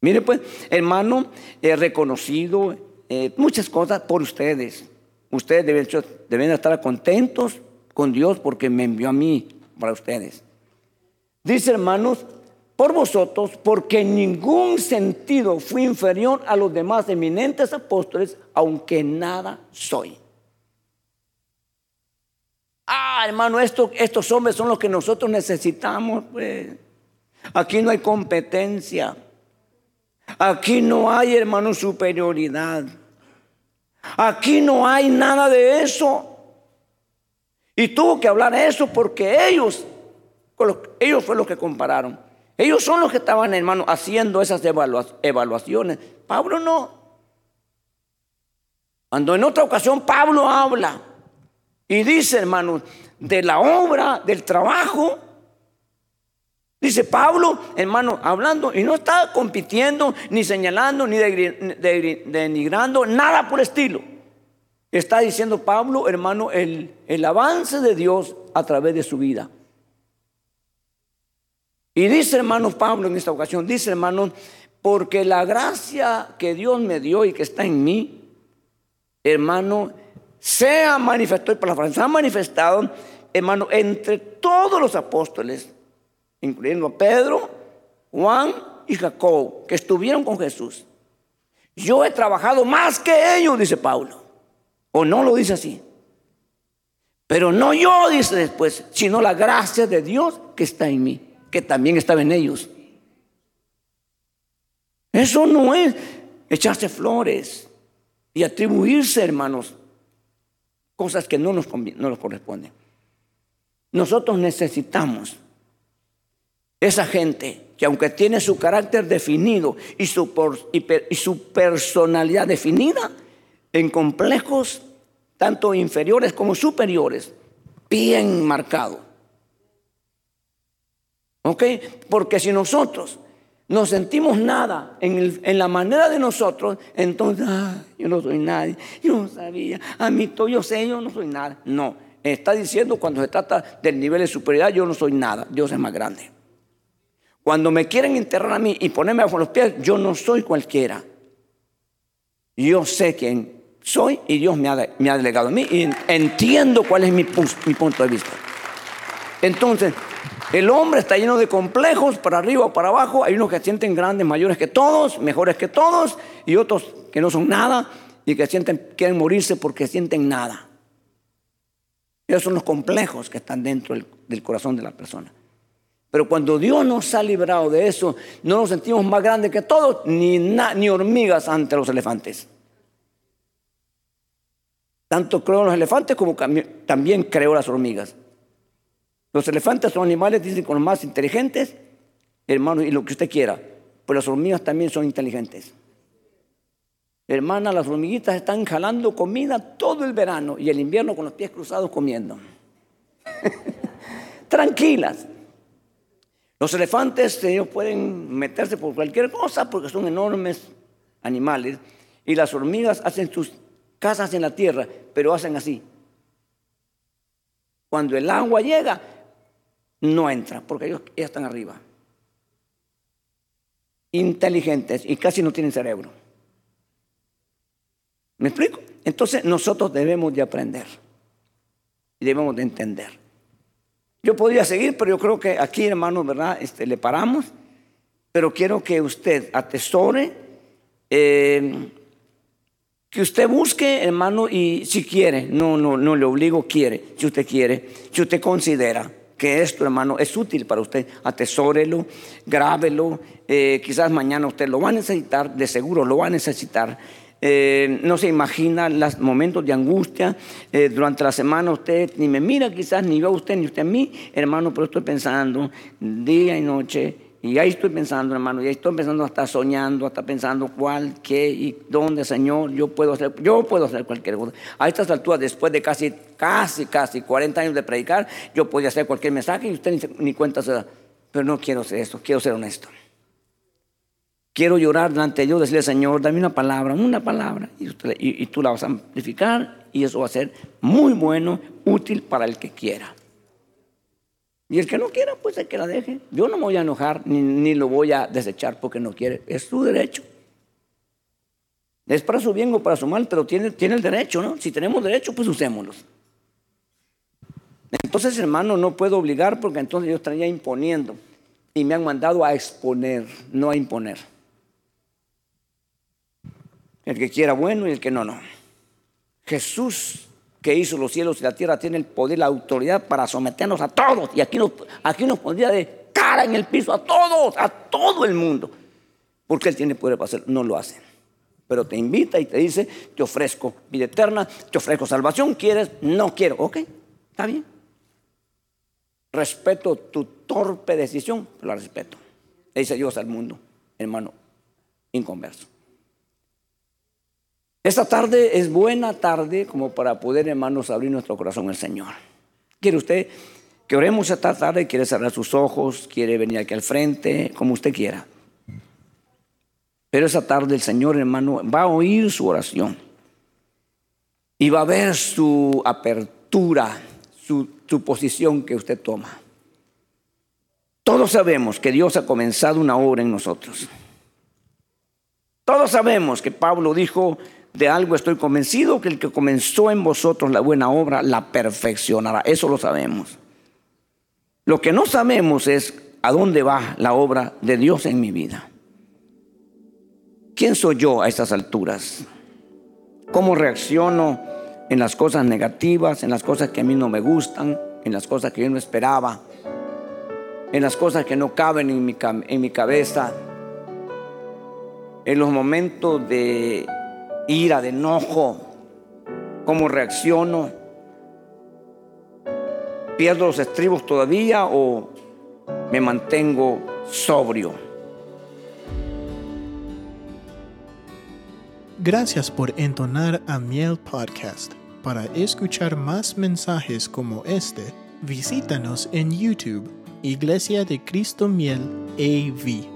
Mire pues, hermano, he reconocido eh, muchas cosas por ustedes. Ustedes deben, deben estar contentos con Dios porque me envió a mí para ustedes. Dice hermanos, por vosotros, porque en ningún sentido fui inferior a los demás eminentes apóstoles, aunque nada soy. Ah, hermano, estos hombres son los que nosotros necesitamos. Pues. Aquí no hay competencia. Aquí no hay, hermano, superioridad. Aquí no hay nada de eso. Y tuvo que hablar eso porque ellos ellos fueron los que compararon. Ellos son los que estaban, hermano, haciendo esas evaluaciones. Pablo no. Cuando en otra ocasión Pablo habla y dice, hermano, de la obra, del trabajo, Dice Pablo, hermano, hablando, y no está compitiendo, ni señalando, ni denigrando, nada por estilo. Está diciendo Pablo, hermano, el, el avance de Dios a través de su vida. Y dice, hermano Pablo, en esta ocasión, dice, hermano, porque la gracia que Dios me dio y que está en mí, hermano, se ha manifestado, por la se ha manifestado, hermano, entre todos los apóstoles incluyendo a Pedro, Juan y Jacob, que estuvieron con Jesús. Yo he trabajado más que ellos, dice Pablo. O no lo dice así. Pero no yo, dice después, sino la gracia de Dios que está en mí, que también estaba en ellos. Eso no es echarse flores y atribuirse, hermanos, cosas que no nos, no nos corresponden. Nosotros necesitamos esa gente que aunque tiene su carácter definido y su, y su personalidad definida, en complejos tanto inferiores como superiores, bien marcado. ¿Ok? Porque si nosotros no sentimos nada en, la manera de nosotros, entonces, yo no soy nadie, yo no sabía, a mí todo yo sé, yo no soy nada. No, está diciendo cuando se trata del nivel de superioridad, yo no soy nada, Dios es más grande. Cuando me quieren enterrar a mí y ponerme bajo los pies, yo no soy cualquiera. Yo sé quién soy y Dios me ha, delegado a mí y entiendo cuál es mi punto de vista. Entonces, el hombre está lleno de complejos para arriba o para abajo. Hay unos que sienten grandes, mayores que todos, mejores que todos, y otros que no son nada y que sienten, quieren morirse porque sienten nada. Esos son los complejos que están dentro del corazón de la persona. Pero cuando Dios nos ha librado de eso, no nos sentimos más grandes que todos, ni, ni hormigas ante los elefantes. Tanto creo los elefantes como también creo las hormigas. Los elefantes son animales, dicen, con los más inteligentes, hermano, y lo que usted quiera. Pero las hormigas también son inteligentes. Hermana, las hormiguitas están jalando comida todo el verano y el invierno con los pies cruzados comiendo. Tranquilas. Los elefantes ellos pueden meterse por cualquier cosa porque son enormes animales y las hormigas hacen sus casas en la tierra, pero hacen así. Cuando el agua llega, no entra porque ellos ya están arriba. Inteligentes y casi no tienen cerebro. ¿Me explico? Entonces nosotros debemos de aprender y debemos de entender. Yo podría seguir, pero yo creo que aquí, hermano, ¿verdad? Este, le paramos. Pero quiero que usted atesore, eh, que usted busque, hermano, y si quiere, no, no, no le obligo, quiere, si usted quiere, si usted considera que esto, hermano, es útil para usted, atesórelo, grábelo. Eh, quizás mañana usted lo va a necesitar, de seguro lo va a necesitar. Eh, no se imagina los momentos de angustia. Eh, durante la semana usted ni me mira quizás, ni ve a usted, ni usted a mí, hermano, pero estoy pensando día y noche. Y ahí estoy pensando, hermano, y ahí estoy pensando, hasta soñando, hasta pensando cuál, qué y dónde, Señor, yo puedo hacer, yo puedo hacer cualquier cosa. A estas alturas, después de casi, casi, casi 40 años de predicar, yo podía hacer cualquier mensaje y usted ni, ni cuenta se da. Pero no quiero hacer esto, quiero ser honesto. Quiero llorar delante de Dios, decirle, Señor, dame una palabra, una palabra, y, tú la vas a amplificar y eso va a ser muy bueno, útil para el que quiera. Y el que no quiera, pues el que la deje. Yo no me voy a enojar ni, lo voy a desechar porque no quiere. Es su derecho. Es para su bien o para su mal, pero tiene, tiene el derecho, ¿no? Si tenemos derecho, pues usémoslos. Entonces, hermano, no puedo obligar porque entonces yo estaría imponiendo. Y me han mandado a exponer, no a imponer. El que quiera bueno y el que no, no. Jesús que hizo los cielos y la tierra tiene el poder, la autoridad para someternos a todos. Y aquí nos, aquí nos pondría de cara en el piso a todos, a todo el mundo. Porque Él tiene poder para hacerlo. No lo hace. Pero te invita y te dice, te ofrezco vida eterna, te ofrezco salvación. ¿Quieres? No quiero. Ok, está bien. Respeto tu torpe decisión, la respeto. Le dice Dios al mundo, hermano, inconverso. Esta tarde es buena tarde como para poder, hermanos, abrir nuestro corazón al Señor. ¿Quiere usted que oremos esta tarde? ¿Quiere cerrar sus ojos? ¿Quiere venir aquí al frente? Como usted quiera. Pero esa tarde el Señor, hermano, va a oír su oración y va a ver su apertura, su, su posición que usted toma. Todos sabemos que Dios ha comenzado una obra en nosotros. Todos sabemos que Pablo dijo, de algo estoy convencido que el que comenzó en vosotros la buena obra la perfeccionará. Eso lo sabemos. Lo que no sabemos es a dónde va la obra de Dios en mi vida. ¿Quién soy yo a estas alturas? ¿Cómo reacciono en las cosas negativas, en las cosas que a mí no me gustan, en las cosas que yo no esperaba, en las cosas que no caben en mi, en mi cabeza, en los momentos de ira, de enojo, cómo reacciono. ¿Pierdo los estribos todavía o me mantengo sobrio? Gracias por entonar a Miel Podcast. Para escuchar más mensajes como este, visítanos en YouTube, Iglesia de Cristo Miel AV.